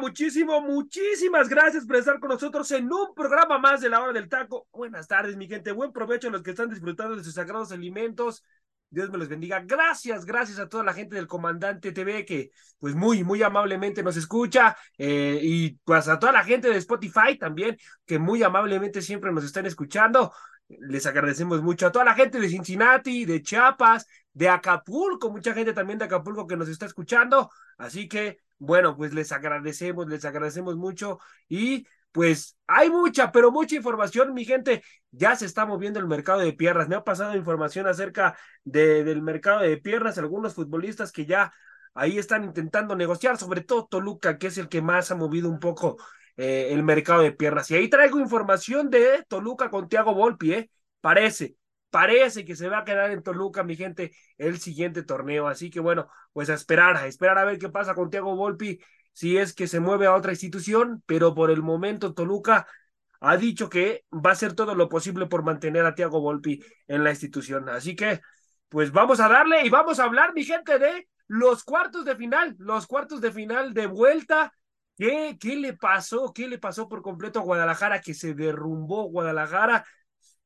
Muchísimo. Muchísimas gracias por estar con nosotros en un programa más de la hora del taco. Buenas tardes, mi gente. Buen provecho a los que están disfrutando de sus sagrados alimentos. Dios me los bendiga. Gracias, gracias a toda la gente del Comandante TV que pues muy, muy amablemente nos escucha eh, y pues a toda la gente de Spotify también que muy amablemente siempre nos están escuchando. Les agradecemos mucho a toda la gente de Cincinnati, de Chiapas, de Acapulco, mucha gente también de Acapulco que nos está escuchando. Así que bueno, pues les agradecemos, les agradecemos mucho y pues hay mucha, pero mucha información, mi gente. Ya se está moviendo el mercado de piernas. Me ha pasado información acerca de, del mercado de piernas, algunos futbolistas que ya ahí están intentando negociar, sobre todo Toluca, que es el que más ha movido un poco eh, el mercado de piernas. Y ahí traigo información de Toluca con Tiago Volpi, ¿eh? Parece, parece que se va a quedar en Toluca, mi gente, el siguiente torneo. Así que bueno, pues a esperar, a esperar a ver qué pasa con Tiago Volpi, si es que se mueve a otra institución, pero por el momento Toluca ha dicho que va a hacer todo lo posible por mantener a Tiago Volpi en la institución. Así que, pues vamos a darle y vamos a hablar, mi gente, de los cuartos de final, los cuartos de final de vuelta. ¿Qué, ¿Qué le pasó? ¿Qué le pasó por completo a Guadalajara? Que se derrumbó Guadalajara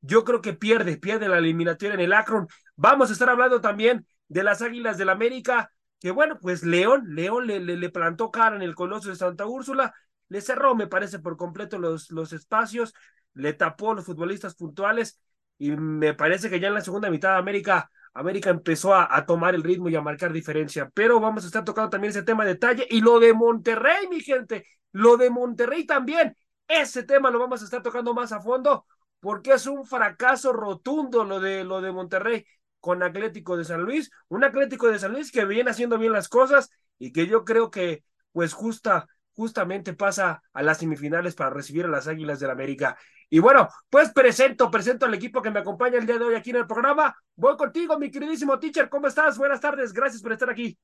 yo creo que pierde, pierde la eliminatoria en el Akron. Vamos a estar hablando también de las Águilas del América, que bueno, pues León, León le, le, plantó cara en el Coloso de Santa Úrsula, le cerró, me parece, por completo los, los espacios, le tapó los futbolistas puntuales y me parece que ya en la segunda mitad de América, América empezó a, a, tomar el ritmo y a marcar diferencia. Pero vamos a estar tocando también ese tema de detalle y lo de Monterrey, mi gente, lo de Monterrey también. Ese tema lo vamos a estar tocando más a fondo porque es un fracaso rotundo lo de, lo de Monterrey con Atlético de San Luis, un Atlético de San Luis que viene haciendo bien las cosas y que yo creo que pues justa, justamente pasa a las semifinales para recibir a las Águilas del América. Y bueno, pues presento, presento al equipo que me acompaña el día de hoy aquí en el programa. Voy contigo, mi queridísimo teacher, ¿cómo estás? Buenas tardes, gracias por estar aquí.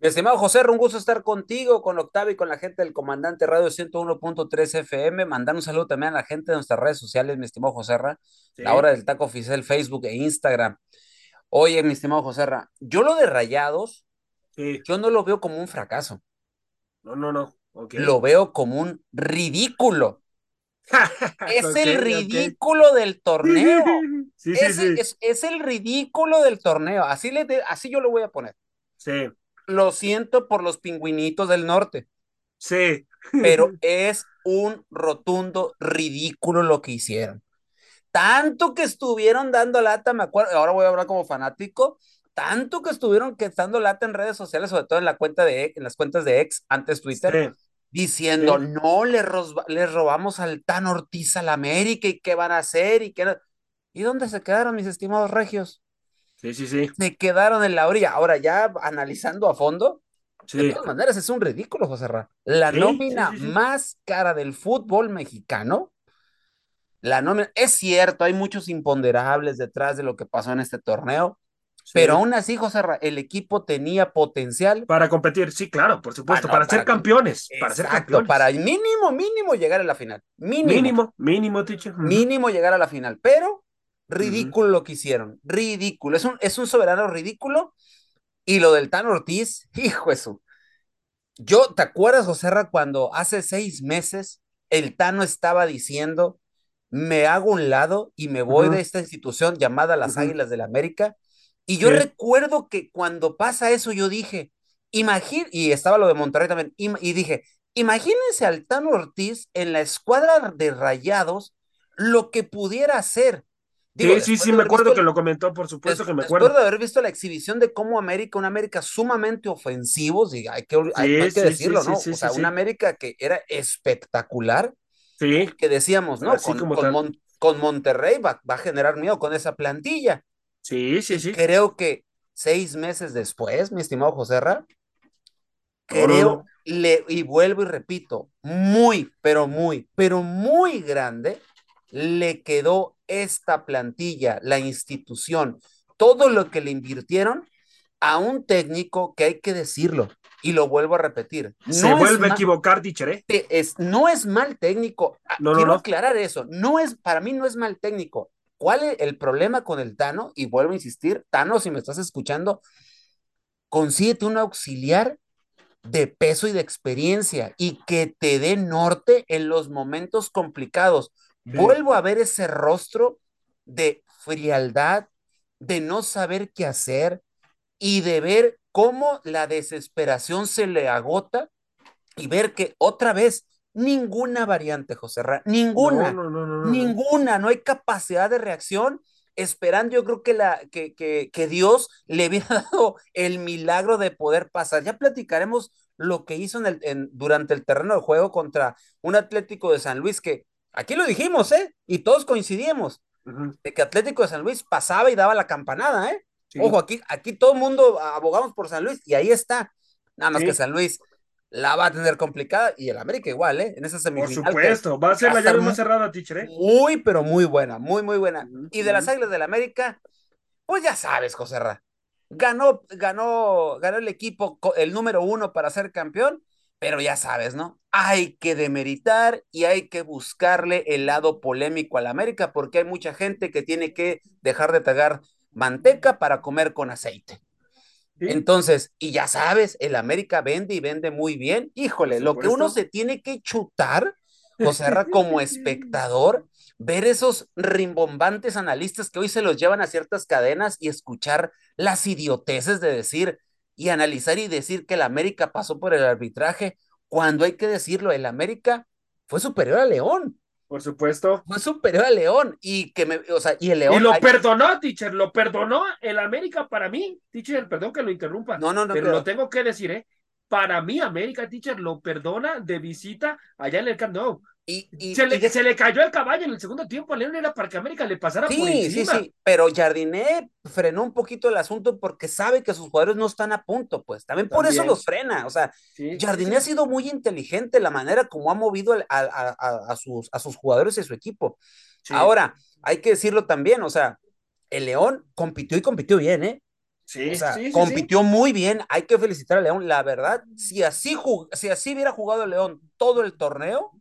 Mi estimado José, un gusto estar contigo, con Octavio y con la gente del Comandante Radio 101.3 FM. Mandar un saludo también a la gente de nuestras redes sociales, mi estimado José la hora del taco oficial, Facebook e Instagram. Oye, mi estimado José yo lo de Rayados, yo no lo veo como un fracaso. No, no, no. Lo veo como un ridículo. es el ridículo del torneo. Sí, sí, es, es, es, el ridículo del torneo. Así, le así yo lo voy a poner. Sí lo siento por los pingüinitos del norte. Sí. Pero es un rotundo ridículo lo que hicieron. Tanto que estuvieron dando lata, me acuerdo, ahora voy a hablar como fanático, tanto que estuvieron que dando lata en redes sociales, sobre todo en la cuenta de en las cuentas de ex, antes Twitter, diciendo, no, le, le robamos al Tan Ortiz a la América y qué van a hacer y qué... ¿Y dónde se quedaron mis estimados regios? Sí, sí, sí. Se quedaron en la orilla. Ahora, ya analizando a fondo, de todas maneras es un ridículo, José Ra. La nómina más cara del fútbol mexicano. La nómina, es cierto, hay muchos imponderables detrás de lo que pasó en este torneo, pero aún así, José Ra, el equipo tenía potencial. Para competir, sí, claro, por supuesto, ah, para, ser campeones. para ser campeones. Para mínimo, mínimo llegar a la final. Mínimo. Mínimo, mínimo, teacher. Mínimo llegar a la final. Pero Ridículo lo que hicieron, ridículo. Es un, es un soberano ridículo. Y lo del Tan Ortiz, hijo eso. Yo, ¿te acuerdas, José cuando hace seis meses el Tano estaba diciendo, me hago un lado y me voy de esta institución llamada las Águilas del la América? Y yo recuerdo que cuando pasa eso, yo dije, imagínate, y estaba lo de Monterrey también, y, dije, imagínense al Tano Ortiz en la escuadra de rayados, lo que pudiera hacer sí, sí, sí, me acuerdo que lo comentó, por supuesto que me acuerdo. Después de haber visto la exhibición de cómo América, una América sumamente ofensivo, y hay que, hay, que decirlo, ¿no? o sea, una América que era espectacular. Sí. Que decíamos, ¿no? con, con Monterrey va, va, a generar miedo con esa plantilla. Sí, sí, sí. Creo que seis meses después, mi estimado José Ra, creo, le, y vuelvo y repito, muy, pero muy, pero muy grande, le quedó esta plantilla, la institución, todo lo que le invirtieron a un técnico que hay que decirlo, y lo vuelvo a repetir. No Se vuelve a equivocar, Tichere. Es, no es mal técnico. Ah, no, Quiero aclarar eso. No es, para mí no es mal técnico. ¿Cuál es el problema con el Tano? Y vuelvo a insistir, Tano, si me estás escuchando, consíguete un auxiliar de peso y de experiencia y que te dé norte en los momentos complicados. Vuelvo a ver ese rostro de frialdad, de no saber qué hacer y de ver cómo la desesperación se le agota y ver que otra vez ninguna variante, José Ra, ninguna, ninguna, no hay capacidad de reacción esperando yo creo que, la, que, que, que, Dios le había dado el milagro de poder pasar. Ya platicaremos lo que hizo en el, en, durante el terreno de juego contra un Atlético de San Luis que aquí lo dijimos, ¿eh? Y todos coincidimos, de que Atlético de San Luis pasaba y daba la campanada, ¿eh? Ojo, aquí, aquí todo el mundo abogamos por San Luis y ahí está. Nada más que San Luis la va a tener complicada y el América igual, ¿eh? En esa semifinal. Por supuesto, va a ser la llave más cerrada, teacher, ¿eh? Muy, pero muy buena, muy, muy buena. y de las Águilas del América, pues ya sabes, José Ra. Ganó, ganó, ganó el equipo, el número uno para ser campeón, pero ya sabes, ¿no? Hay que demeritar y hay que buscarle el lado polémico al América porque hay mucha gente que tiene que dejar de tragar manteca para comer con aceite. Entonces, y ya sabes, el América vende y vende muy bien. Híjole, lo que uno se tiene que chutar, o sea, como espectador, ver esos rimbombantes analistas que hoy se los llevan a ciertas cadenas y escuchar las idioteces de decir y analizar y decir que el América pasó por el arbitraje, cuando hay que decirlo, el América fue superior a León. Por supuesto. Fue superior a León y que me, o sea, y el León. Y lo perdonó, teacher, lo perdonó el América para mí, teacher, perdón que lo interrumpa. No, no, no. Pero, lo tengo que decir, ¿eh? Para mí, América, teacher, lo perdona de visita allá en el Camp Nou. Y, se, le, se, le, cayó el caballo en el segundo tiempo a León era para que América le pasara sí, por encima. Sí, sí, pero Jardiné frenó un poquito el asunto porque sabe que sus jugadores no están a punto, pues también, por eso los frena. O sea, sí, Jardiné ha sido muy inteligente la manera como ha movido a, a, a, sus, a sus jugadores y su equipo. Ahora, hay que decirlo también, o sea, el León compitió y compitió bien, ¿eh? Sí, o sea, compitió muy bien. Hay que felicitar a León. La verdad, si así, si así hubiera jugado el León todo el torneo,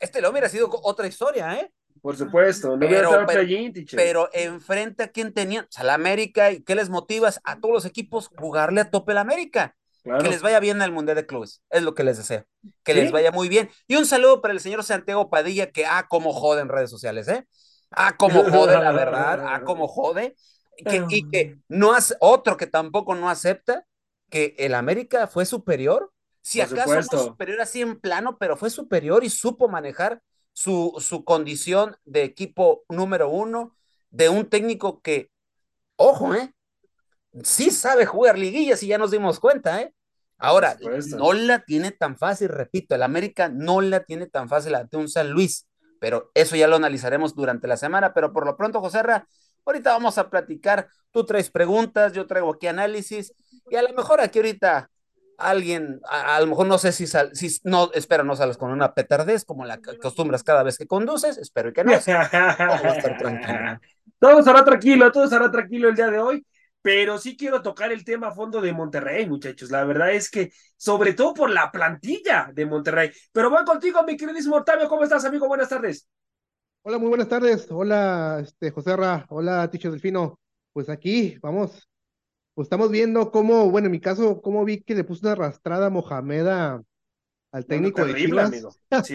este lo hubiera sido otra historia, ¿eh? Por supuesto, no pero, pero, pero, enfrente a quién tenían, o sea, la América, ¿y qué les motivas a todos los equipos? Jugarle a tope la América. Claro. Que les vaya bien al Mundial de Clubes, es lo que les deseo. Que ¿Sí? les vaya muy bien. Y un saludo para el señor Santiago Padilla, que ah, como jode en redes sociales, ¿eh? Ah, como jode, la verdad, ah, como jode. Que, y que no hace, otro que tampoco no acepta que el América fue superior si Por acaso fue superior así en plano, pero fue superior y supo manejar su, su condición de equipo número uno, de un técnico que, ojo, ¿eh? Sí sabe jugar liguillas y ya nos dimos cuenta, ¿eh? Ahora, no la tiene tan fácil, repito, el América no la tiene tan fácil ante un San Luis, pero eso ya lo analizaremos durante la semana, pero por lo pronto, José Ra, ahorita vamos a platicar, tú traes preguntas, yo traigo aquí análisis, y a lo mejor aquí ahorita alguien, a, a, lo mejor no sé si, sal, si no, espero no sales con una petardez como la acostumbras cada vez que conduces, espero que no. A estar tranquilo. Todo estará tranquilo, todo estará tranquilo el día de hoy, pero sí quiero tocar el tema a fondo de Monterrey, muchachos. La verdad es que, sobre todo por la plantilla de Monterrey. Pero voy contigo, mi queridísimo Octavio, ¿cómo estás, amigo? Buenas tardes. Hola, muy buenas tardes. Hola, este, José Ra. Hola, Ticho Delfino. Pues aquí, vamos, pues estamos viendo cómo, bueno, en mi caso, cómo vi que le puso una arrastrada a Mohamed a, al técnico terrible, de Chivas. ¿Sí?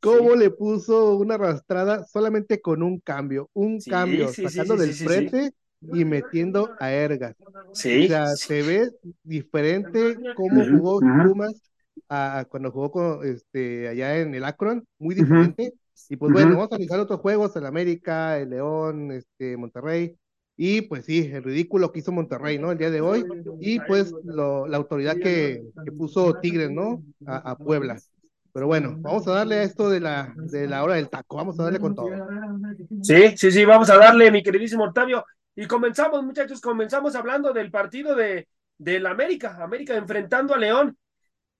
cómo sí. le puso una arrastrada solamente con un cambio, un sí, cambio, sacando del frente y metiendo a Ergas. Sí. O sea, se ve diferente cómo jugó Pumas a, cuando jugó con, este, allá en el Akron, muy diferente. Y pues bueno, vamos a analizar otros juegos, el América, el León, este, Monterrey. Y pues sí, el ridículo que hizo Monterrey, ¿no? El día de hoy. Y pues lo, la autoridad que, que, puso Tigres, ¿no? A, a, Puebla. Pero bueno, vamos a darle a esto de la, de la hora del taco, vamos a darle con todo. Sí, sí, sí, vamos a darle, mi queridísimo Octavio. Y comenzamos, muchachos, comenzamos hablando del partido de, del América, América enfrentando a León.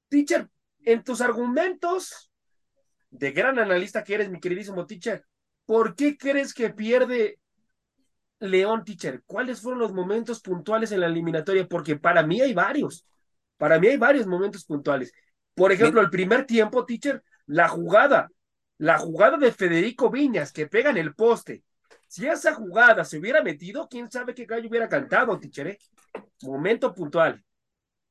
Teacher, en tus argumentos de gran analista que eres, mi queridísimo teacher, ¿por qué crees que pierde León, teacher? ¿Cuáles fueron los momentos puntuales en la eliminatoria? Porque para mí hay varios, para mí hay varios momentos puntuales. Por ejemplo, el primer tiempo, teacher, la jugada, la jugada de Federico Viñas que pega en el poste. Si esa jugada se hubiera metido, quién sabe qué gallo hubiera cantado, teacher. ¿eh? Momento puntual.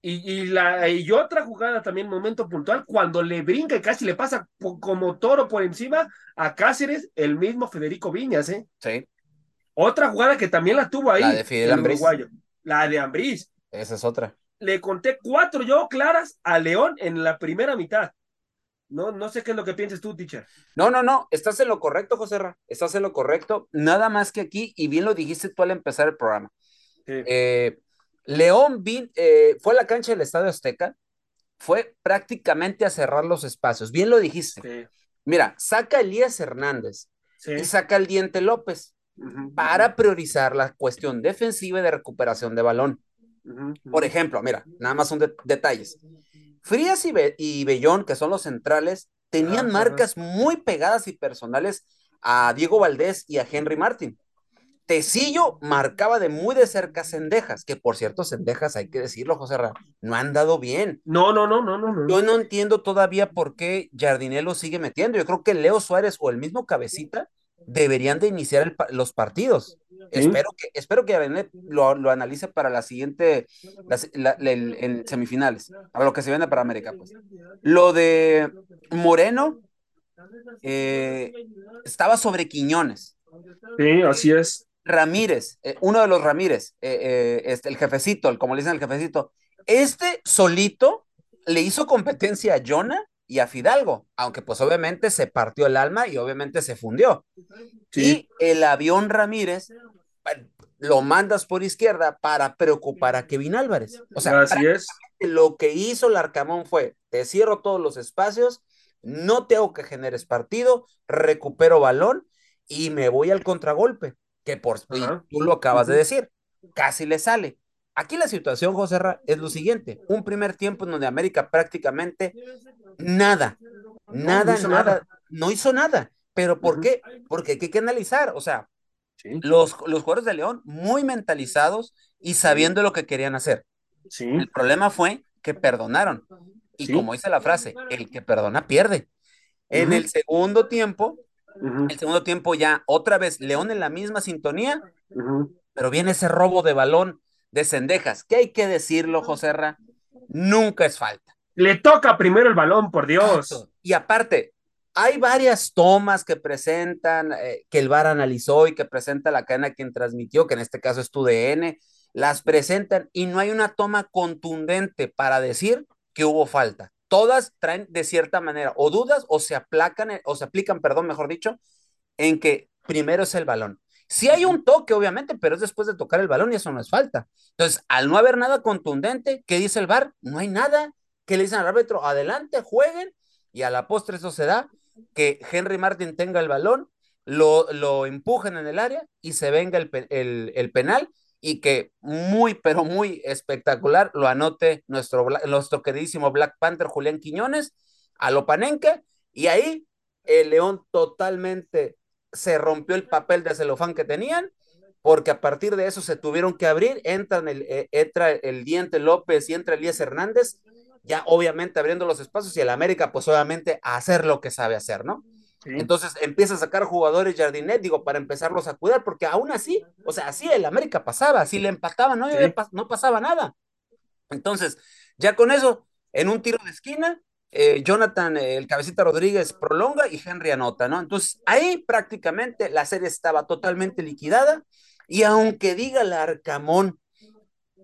Y, la, y otra jugada también, momento puntual, cuando le brinca y casi le pasa como toro por encima a Cáceres, el mismo Federico Viñas, ¿eh? Sí. Otra jugada que también la tuvo ahí. La de Fidel Uruguayo. La de Ambriz. Esa es otra. Le conté cuatro yo claras a León en la primera mitad. No, no sé qué es lo que piensas tú, teacher. No, no, no, estás en lo correcto, José Ra. Estás en lo correcto. Nada más que aquí, y bien lo dijiste tú al empezar el programa. Eh, León eh, fue a la cancha del Estadio Azteca, fue prácticamente a cerrar los espacios. Bien lo dijiste. Mira, saca a Elías Hernández y saca al Diente López para priorizar la cuestión defensiva y de recuperación de balón. Por ejemplo, mira, nada más son detalles. Frías y, Bellón, que son los centrales, tenían marcas muy pegadas y personales a Diego Valdés y a Henry Martin. Tecillo marcaba de muy de cerca Cendejas, que por cierto, Cendejas, hay que decirlo, José Ra, no han dado bien. No, no, no, no, no. Yo no entiendo todavía por qué Jardinello sigue metiendo. Yo creo que Leo Suárez o el mismo Cabecita deberían de iniciar los partidos. Espero que, espero que lo, lo analice para la siguiente, en semifinales, para lo que se viene para América. Pues. Lo de Moreno eh, estaba sobre Quiñones. Sí, así es. Ramírez, eh, uno de los Ramírez, eh, eh, este, el jefecito, el, como le dicen el jefecito, este solito le hizo competencia a Jonah y a Fidalgo, aunque pues obviamente se partió el alma y obviamente se fundió. Y el avión Ramírez lo mandas por izquierda para preocupar a Kevin Álvarez. O sea, Así es. lo que hizo el Arcamón fue, te cierro todos los espacios, no tengo que generes partido, recupero balón y me voy al contragolpe que por tú lo acabas de decir, casi le sale. Aquí la situación, José Ra, es lo siguiente: un primer tiempo en donde América prácticamente nada, nada, nada, no hizo nada. ¿Pero por qué? Porque hay que analizar, o sea, los, los jugadores de León muy mentalizados y sabiendo lo que querían hacer. El problema fue que perdonaron. Y como dice la frase, el que perdona pierde. En el segundo tiempo, el segundo tiempo ya otra vez León en la misma sintonía, pero viene ese robo de balón de Cendejas, que hay que decirlo, José Ra, nunca es falta. Le toca primero el balón, por Dios. Y aparte, hay varias tomas que presentan, eh, que el VAR analizó y que presenta la cadena quien transmitió, que en este caso es tu DN, las presentan y no hay una toma contundente para decir que hubo falta todas traen de cierta manera o dudas o se aplacan o se aplican, perdón, mejor dicho, en que primero es el balón. Sí hay un toque, obviamente, pero es después de tocar el balón y eso no es falta. Entonces, al no haber nada contundente, ¿qué dice el VAR? No hay nada. que le dicen al árbitro? Adelante, jueguen. Y a la postre eso se da, que Henry Martin tenga el balón, lo, lo empujen en el área y se venga el, el, el penal y que muy, pero muy espectacular lo anote nuestro, nuestro queridísimo Black Panther Julián Quiñones a Lopanenque, y ahí el León totalmente se rompió el papel de celofán que tenían, porque a partir de eso se tuvieron que abrir, entran el, eh, entra el Diente López y entra Elías Hernández, ya obviamente abriendo los espacios y el América pues obviamente hacer lo que sabe hacer, ¿no? Entonces empieza a sacar jugadores Jardinet, digo, para empezarlos a cuidar, porque aún así, o sea, así el América pasaba, así le empataban, no, no pasaba nada. Entonces, ya con eso, en un tiro de esquina, eh, Jonathan, el cabecita Rodríguez prolonga y Henry anota, ¿no? Entonces, ahí prácticamente la serie estaba totalmente liquidada, y aunque diga el Arcamón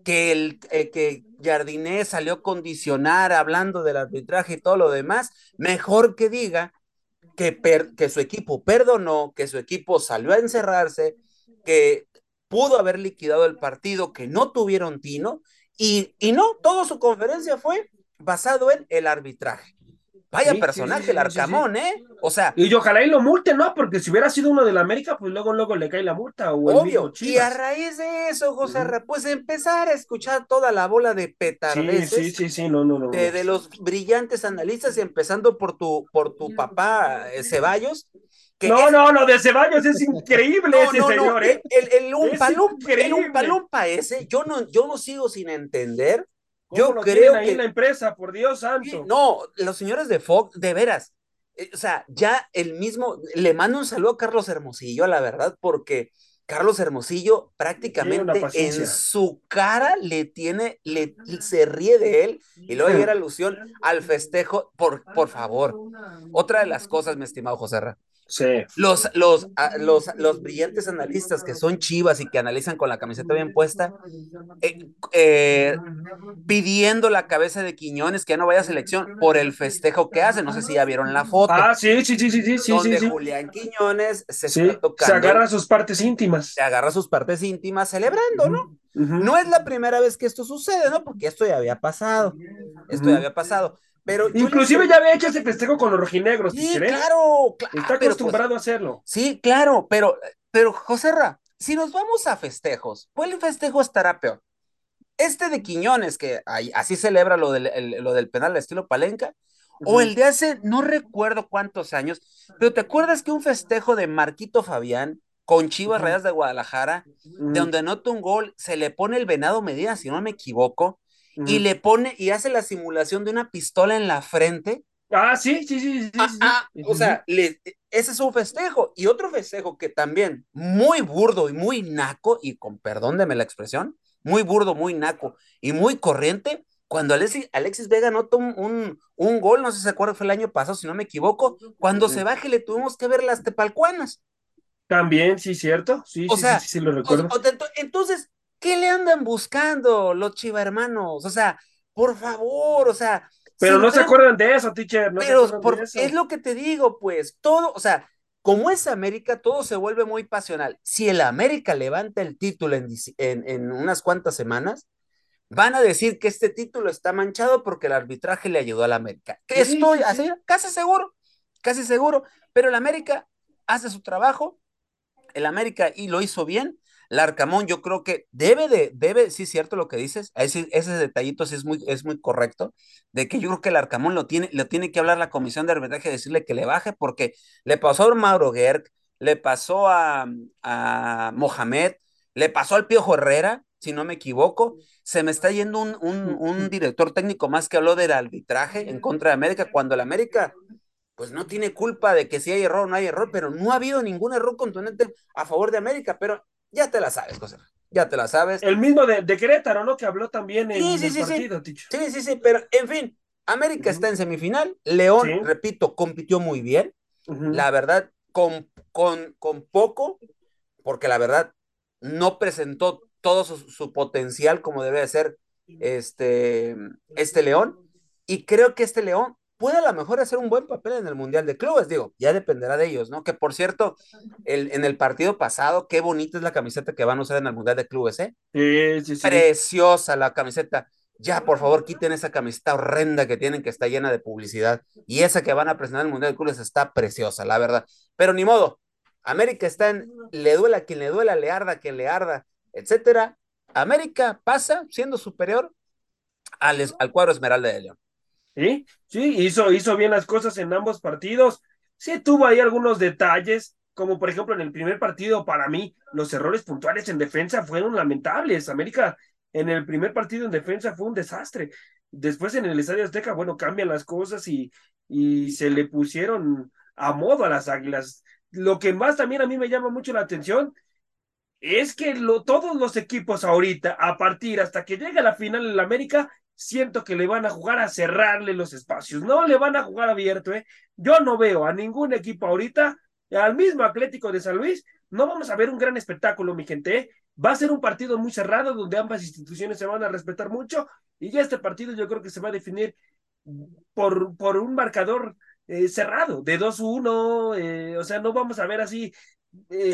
que, el, eh, que Jardinet salió a condicionar hablando del arbitraje y todo lo demás, mejor que diga que, que su equipo perdonó, que su equipo salió a encerrarse, que pudo haber liquidado el partido, que no tuvieron tino, y, y no, toda su conferencia fue basado en el arbitraje. Vaya personaje el Arcamón, ¿eh? O sea. Y ojalá y lo multe, ¿no? Porque si hubiera sido uno de la América, pues luego, luego le cae la multa. O obvio. y a raíz de eso, José, pues empezar a escuchar toda la bola de petardeces. Sí, sí, sí, no, no, no. De, los brillantes analistas, empezando por tu, por tu papá eh, Ceballos. no, no, no, de Ceballos es increíble ese señor, ¿eh? El, el, el Umpalumpa ese, yo no, yo no sigo sin entender yo creo ahí que la empresa, por Dios santo. no, los señores de Fox, de veras, eh, o sea, ya el mismo, le mando un saludo a Carlos Hermosillo, a la verdad, porque Carlos Hermosillo prácticamente en su cara le tiene, le, se ríe de él y luego llega alusión al festejo, por, por favor. Otra de las cosas, mi estimado José Ra, los, los, ah, los, los brillantes analistas que son chivas y que analizan con la camiseta bien puesta, eh, eh, pidiendo la cabeza de Quiñones que ya no vaya a selección por el festejo que hace. No sé si ya vieron la foto. Ah, sí, sí, sí, sí, sí. Donde sí, Julián Quiñones se está tocando. Se agarra sus partes íntimas. Se agarra sus partes íntimas celebrando, ¿no? No es la primera vez que esto sucede, ¿no? Porque esto ya había pasado. Esto ya había pasado. Pero Inclusive ya había hecho ese festejo con los rojinegros. Sí, claro, claro. Está pues, acostumbrado a hacerlo. Sí, claro, pero, pero José Ra, si nos vamos a festejos, ¿cuál festejo estará peor? Este de Quiñones, que así celebra lo del, lo del penal de estilo Palenca, o el de hace, no recuerdo cuántos años, pero ¿te acuerdas que un festejo de Marquito Fabián con Chivas Reyes de Guadalajara, de donde anota un gol, se le pone el venado medida, si no me equivoco, y le pone y hace la simulación de una pistola en la frente. Ah, sí, sí, sí, sí. Ah, ah, o sea, ese es un festejo. Y otro festejo que también muy burdo y muy naco, y con perdón de la expresión, muy burdo, muy naco y muy corriente, cuando Alexis, Alexis Vega anotó un, un, gol, no sé si se acuerda, fue el año pasado, si no me equivoco, cuando se baje le tuvimos que ver las tepalcuanas. También, sí, cierto. Sí, sí, sí, sí, lo recuerdo. entonces, ¿Qué le andan buscando los chiva hermanos? O sea, por favor, o sea. Pero no se acuerdan de eso, teacher. No pero es lo que te digo, pues, todo, o sea, como es América, todo se vuelve muy pasional. Si el América levanta el título en, en, unas cuantas semanas, van a decir que este título está manchado porque el arbitraje le ayudó al América. Estoy así, casi seguro, casi seguro, pero el América hace su trabajo, el América y lo hizo bien, Larcamón, yo creo que debe de, debe, sí, cierto lo que dices, ese, ese detallito sí es muy, es muy correcto, de que yo creo que el Arcamón lo tiene, lo tiene que hablar la comisión de arbitraje y decirle que le baje, porque le pasó a Mauro Gerg, le pasó a, a Mohamed, le pasó al Piojo Herrera, si no me equivoco, se me está yendo un, un, un director técnico más que habló del arbitraje en contra de América, cuando el América pues no tiene culpa de que si hay error o no hay error, pero no ha habido ningún error contundente a favor de América, pero ya te la sabes, José. Ya te la sabes. El mismo de, de Querétaro, ¿no? Que habló también en el partido, sí. Sí, sí, sí, pero en fin, América está en semifinal. León, repito, compitió muy bien. La verdad, con, con, con poco, porque la verdad no presentó todo su, su potencial como debe ser este, este León. Y creo que este León puede a lo mejor hacer un buen papel en el Mundial de Clubes, digo, ya dependerá de ellos, ¿no? Que por cierto, el, en el partido pasado, qué bonita es la camiseta que van a usar en el Mundial de Clubes, ¿eh? Sí, sí, sí. Preciosa la camiseta. Ya, por favor, quiten esa camiseta horrenda que tienen, que está llena de publicidad. Y esa que van a presentar en el Mundial de Clubes está preciosa, la verdad. Pero ni modo, América está en, le duela a quien le duela, le arda a quien le arda, etcétera. América pasa siendo superior al, al cuadro Esmeralda de León. Sí, sí, hizo, hizo bien las cosas en ambos partidos. Sí, tuvo ahí algunos detalles, como por ejemplo en el primer partido, para mí, los errores puntuales en defensa fueron lamentables. América en el primer partido en defensa fue un desastre. Después en el Estadio Azteca, bueno, cambian las cosas y, y se le pusieron a modo a las águilas. Lo que más también a mí me llama mucho la atención es que lo, todos los equipos ahorita, a partir hasta que llegue la final en la América, siento que le van a jugar a cerrarle los espacios, no le van a jugar abierto, ¿eh? Yo no veo a ningún equipo ahorita, al mismo Atlético de San Luis, no vamos a ver un gran espectáculo, mi gente, ¿eh? Va a ser un partido muy cerrado donde ambas instituciones se van a respetar mucho y este partido yo creo que se va a definir por, por un marcador eh, cerrado, de 2-1, eh, o sea, no vamos a ver así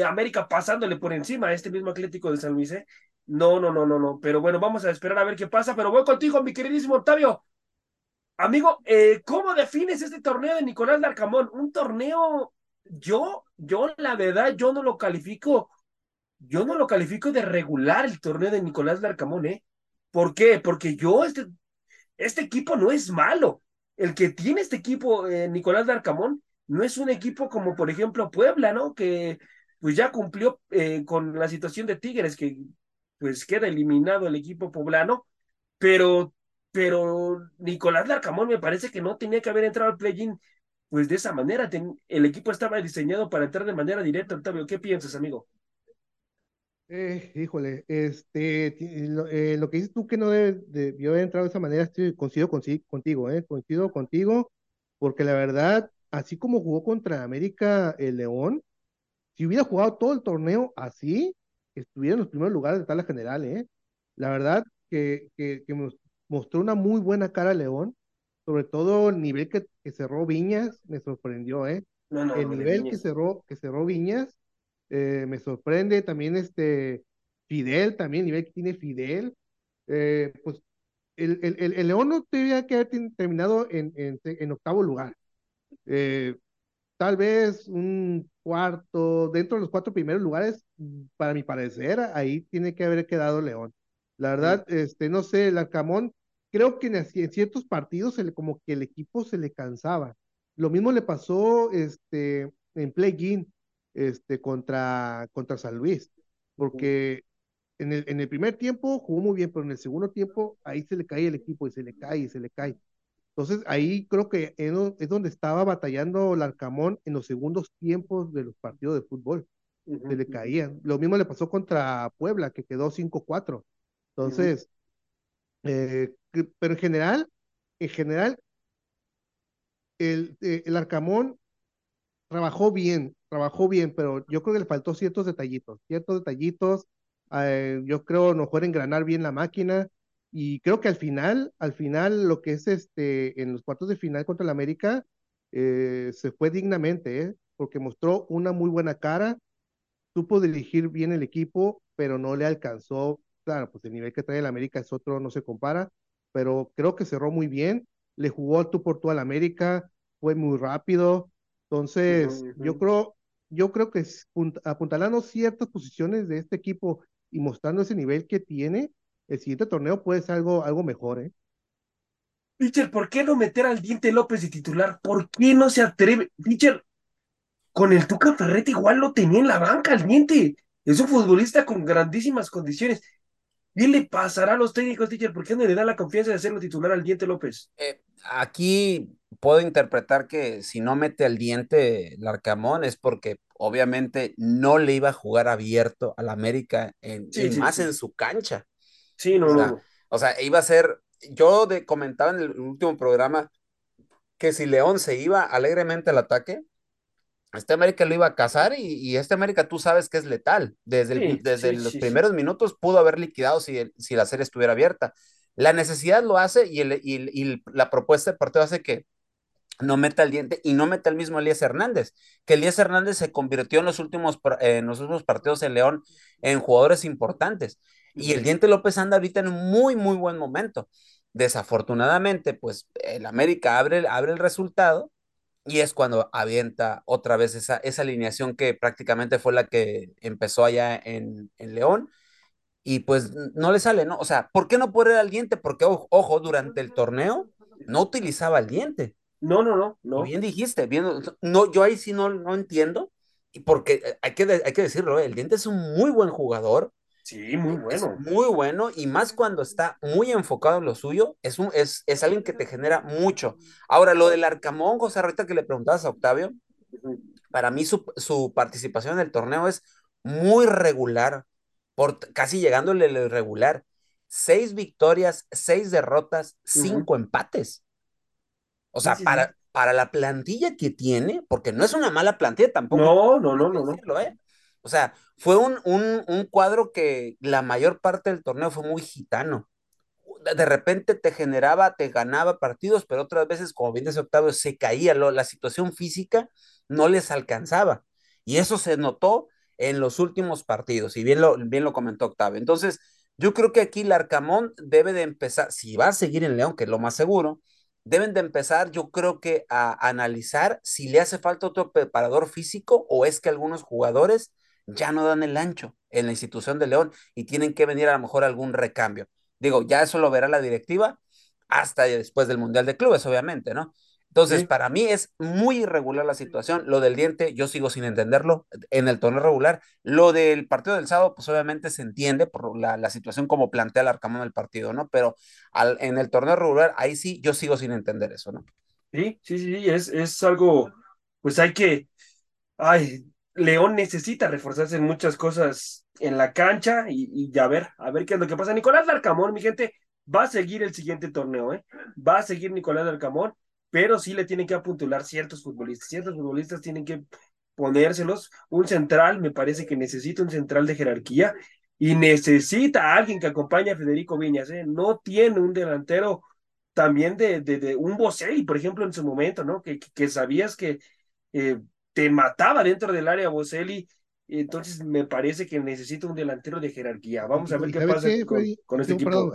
América pasándole por encima a este mismo Atlético de San Luis, ¿eh? No, no, no, no, no. Pero bueno, vamos a esperar a ver qué pasa. Pero voy contigo, mi queridísimo Octavio. Amigo, eh, ¿cómo defines este torneo de Nicolás Larcamón? Un torneo, yo, yo la verdad, yo no lo califico, yo no lo califico de regular el torneo de Nicolás Larcamón, ¿eh? ¿Por qué? Porque yo, este, este equipo no es malo. El que tiene este equipo, eh, Nicolás Larcamón, no es un equipo como, por ejemplo, Puebla, ¿no? Que pues ya cumplió eh, con la situación de Tigres, que pues queda eliminado el equipo poblano, pero pero Nicolás Larcamón me parece que no tenía que haber entrado al play-in pues de esa manera. el equipo estaba diseñado para entrar de manera directa, Octavio. ¿Qué piensas, amigo? Eh, híjole, este, lo, eh, lo, que dices tú que no debió haber entrado de esa manera, estoy, coincido contigo, eh, coincido contigo, porque la verdad, así como jugó contra América el León, si hubiera jugado todo el torneo así, estuviera en los primeros lugares de tabla general, eh. La verdad que, que, que mostró una muy buena cara León, sobre todo el nivel que, cerró Viñas, me sorprendió, ¿eh? el nivel que cerró, que cerró Viñas, eh, me sorprende también este Fidel, también el nivel que tiene Fidel, eh, pues el, el, el, León no tendría que haber terminado en, en, en octavo lugar. Eh, tal vez un cuarto, dentro de los cuatro primeros lugares, para mi parecer, ahí tiene que haber quedado León. La verdad, este, no sé, el Arcamón creo que en, ciertos partidos se como que el equipo se le cansaba. Lo mismo le pasó este, en play-in este, contra, contra San Luis, porque en el, en el primer tiempo jugó muy bien, pero en el segundo tiempo ahí se le cae el equipo y se le cae y se le cae. Entonces ahí creo que es donde estaba batallando Larcamón en los segundos tiempos de los partidos de fútbol. Se le caían. Lo mismo le pasó contra Puebla, que quedó 5-4. Entonces, eh, pero en general, en general, el, eh, el Arcamón trabajó bien, trabajó bien, pero yo creo que le faltó ciertos detallitos, ciertos detallitos. Eh, yo creo mejor engranar bien la máquina y creo que al final, al final lo que es este en los cuartos de final contra el América se fue dignamente, porque mostró una muy buena cara, supo dirigir bien el equipo, pero no le alcanzó claro, pues el nivel que trae el América es otro, no se compara, pero creo que cerró muy bien, le jugó al tú por tú al América, fue muy rápido, entonces yo creo, yo creo que apuntalando ciertas posiciones de este equipo y mostrando ese nivel que tiene, el siguiente torneo puede ser algo, algo mejor, ¿eh? Pitcher, ¿por qué no meter al Diente López de titular? ¿Por qué no se atreve? Pitcher, con el Tuca Ferretti igual lo tenía en la banca al Diente. Es un futbolista con grandísimas condiciones. ¿Qué le pasará a los técnicos, teacher? ¿Por qué no le da la confianza de hacerlo titular al Diente López? Eh, aquí puedo interpretar que si no mete al Diente Larcamón es porque obviamente no le iba a jugar abierto al América en, y más en su cancha. Sí, no, o sea, no. O sea, iba a ser, yo de, comentaba en el último programa que si León se iba alegremente al ataque, este América lo iba a cazar y, este América tú sabes que es letal. Desde, desde los primeros minutos pudo haber liquidado si, si, la serie estuviera abierta. La necesidad lo hace y, el, y, la propuesta de partido hace que no meta el diente y no meta el mismo Elías Hernández, que Elías Hernández se convirtió en los últimos, en los últimos partidos en León en jugadores importantes. Y el diente López anda ahorita en un muy, muy buen momento. Desafortunadamente, pues el América abre, abre el resultado y es cuando avienta otra vez esa, esa alineación que prácticamente fue la que empezó allá en, en León. Y pues no le sale, ¿no? O sea, ¿por qué no poner al diente? Porque, ojo, durante el torneo no utilizaba el diente. No, no, no. no. Bien dijiste, bien, no, yo ahí sí no, no entiendo. Y porque eh, hay que, hay que decirlo, ¿eh? el diente es un muy buen jugador, Sí, muy bueno. muy bueno y más cuando está muy enfocado en lo suyo, es, un, es, es alguien que te genera mucho. Ahora, lo del Arcamón, José, ahorita que le preguntabas a Octavio, para mí su, su participación en el torneo es muy regular, por, casi llegándole al irregular. Seis victorias, seis derrotas, cinco empates. O sea, para, para la plantilla que tiene, porque no es una mala plantilla tampoco. No, no, no, no. ¿eh? O sea, fue un, un, un, cuadro que la mayor parte del torneo fue muy gitano. De repente te generaba, te ganaba partidos, pero otras veces, como bien dice Octavio, se caía, la situación física no les alcanzaba. Y eso se notó en los últimos partidos, y bien lo, bien lo comentó Octavio. Entonces, yo creo que aquí el Arcamón debe de empezar, si va a seguir en León, que es lo más seguro, deben de empezar, yo creo que a analizar si le hace falta otro preparador físico o es que algunos jugadores ya no dan el ancho en la institución de León y tienen que venir a lo mejor algún recambio. Digo, ya eso lo verá la directiva hasta después del Mundial de Clubes, obviamente, ¿no? Entonces, para mí es muy irregular la situación. Lo del diente, yo sigo sin entenderlo en el torneo regular. Lo del partido del sábado, pues obviamente se entiende por la, situación como plantea el Arcamón el partido, ¿no? Pero al, en el torneo regular, ahí sí, yo sigo sin entender eso, ¿no? Sí, sí, sí, es, es algo, pues hay que, ay, León necesita reforzarse en muchas cosas en la cancha y, ya ver, a ver qué es lo que pasa. Nicolás Larcamón, mi gente, va a seguir el siguiente torneo, ¿eh? Va a seguir Nicolás Larcamón pero sí le tienen que apuntular ciertos futbolistas. Ciertos futbolistas tienen que ponérselos. Un central, me parece que necesita un central de jerarquía y necesita a alguien que acompañe a Federico Viñas. ¿eh? No tiene un delantero también de, de, un Boselli, por ejemplo, en su momento, ¿no? Que, que, sabías que eh, te mataba dentro del área Boselli entonces me parece que necesita un delantero de jerarquía. Vamos a ver qué pasa con, este equipo.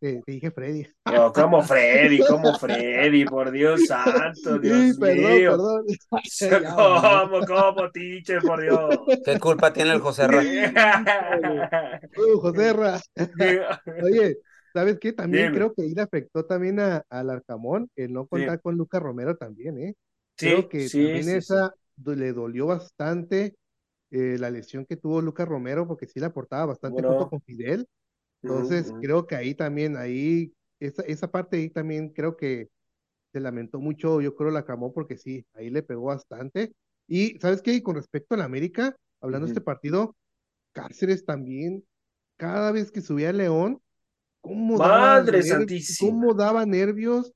te, dije Freddy. No, como Freddy, como Freddy, por Dios santo, Dios mío. Perdón. ¿Cómo, cómo, teacher, por Dios? ¿Qué culpa tiene el José Ra? uh, José Ra. Oye, ¿sabes qué? También creo que ahí le afectó también a, al Arcamón el no contar con Lucas Romero también, ¿eh? Creo que también esa le dolió bastante eh, la lesión que tuvo Lucas Romero, porque sí le aportaba bastante junto con Fidel. Entonces, creo que ahí también, ahí, esa, esa parte ahí también creo que se lamentó mucho, yo creo, la Camón, porque sí, ahí le pegó bastante. Y, ¿sabes qué? con respecto a la América, hablando de este partido, Cáceres también, cada vez que subía a León, ¿cómo Madre daba nervios, cómo daba nervios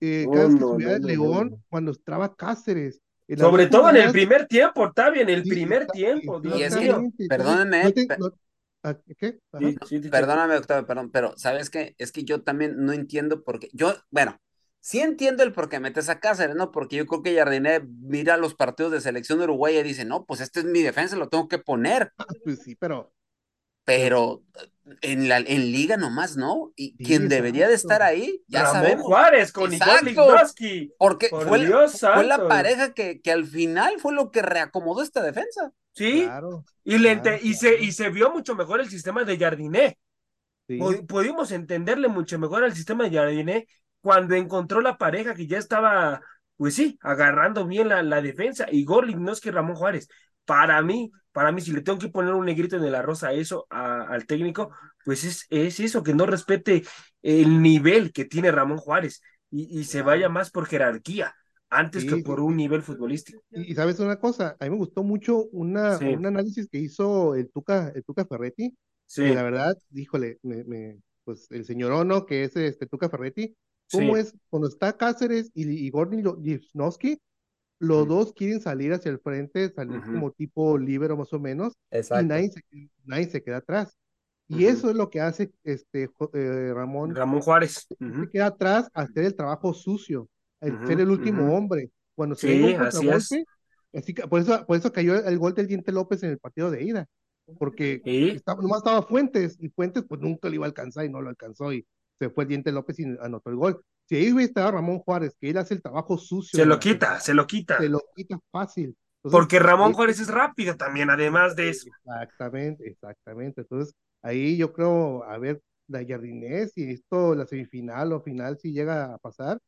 eh, cada vez que subía a León cuando estaba Cáceres. Sobre todo en el primer tiempo, Octavio, en el primer tiempo. y es que, perdónenme. perdóname, Octavio, perdón, pero ¿sabes qué? Es que yo también no entiendo por qué. Yo, bueno, sí entiendo el por qué metes a Cáceres, ¿no? Porque yo creo que Jardiné mira los partidos de selección de Uruguay y dice, no, pues este es mi defensa, lo tengo que poner. Pues sí, pero. Pero en la en liga nomás, ¿no? Y quien debería de estar ahí, ya Ramón sabemos. Juárez con Igor Porque fue, fue la pareja que, que al final fue lo que reacomodó esta defensa. Sí, y, y, se, y se vio mucho mejor el sistema de Jardiné. Pudimos entenderle mucho mejor al sistema de Jardiné cuando encontró la pareja que ya estaba, pues sí, agarrando bien la, la defensa. Igor Lignoski Ramón Juárez. Para mí, para mí, si le tengo que poner un negrito en el arroz a eso, al técnico, pues es, es eso, que no respete el nivel que tiene Ramón Juárez y, se vaya más por jerarquía antes que por un nivel futbolístico. Y, sabes una cosa, a mí me gustó mucho una, un análisis que hizo el Tuca, el Tuca Ferretti, sí. la verdad, díjole, me, pues el señor Ono, que es este Tuca Ferretti, cómo es cuando está Cáceres y, y Gordon los dos quieren salir hacia el frente, salir como tipo libero más o menos, y nadie se, queda atrás. Y eso es lo que hace este eh, Ramón. Ramón Juárez. Se queda atrás a hacer el trabajo sucio, a ser el último hombre. Cuando se sí, así es. Así que, por, eso, por eso cayó el, gol del Diente López en el partido de ida. Porque estaba, nomás estaba Fuentes, y Fuentes pues nunca lo iba a alcanzar y no lo alcanzó. Y se fue el Diente López y anotó el gol. Si ahí estaba Ramón Juárez, que él hace el trabajo sucio. Se lo quita, se lo quita. Se lo quita fácil. Porque Ramón Juárez es rápido también, además de eso. Exactamente, exactamente. Entonces, ahí yo creo, a ver, la Jardinés, si esto, la semifinal o final, si llega a pasar,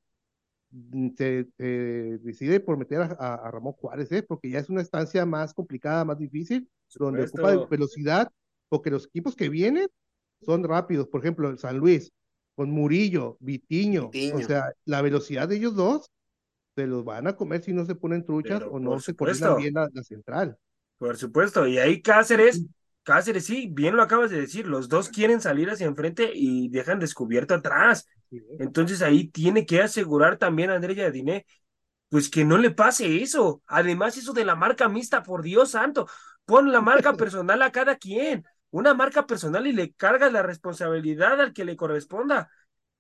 mm, se, decide por meter a, Ramón Juárez, ¿eh? porque ya es una estancia más complicada, más difícil, donde ocupa velocidad, porque los equipos que vienen son rápidos. Por ejemplo, el San Luis, con Murillo, Vitiño, o sea, la velocidad de ellos dos se los van a comer si no se ponen truchas o no se coordinan bien la, central. Por supuesto, y ahí Cáceres, Cáceres sí, bien lo acabas de decir, los dos quieren salir hacia enfrente y dejan descubierto atrás. Entonces ahí tiene que asegurar también a Andrea Diné, pues que no le pase eso. Además, eso de la marca mixta, por Dios santo, pon la marca personal a cada quien una marca personal y le carga la responsabilidad al que le corresponda.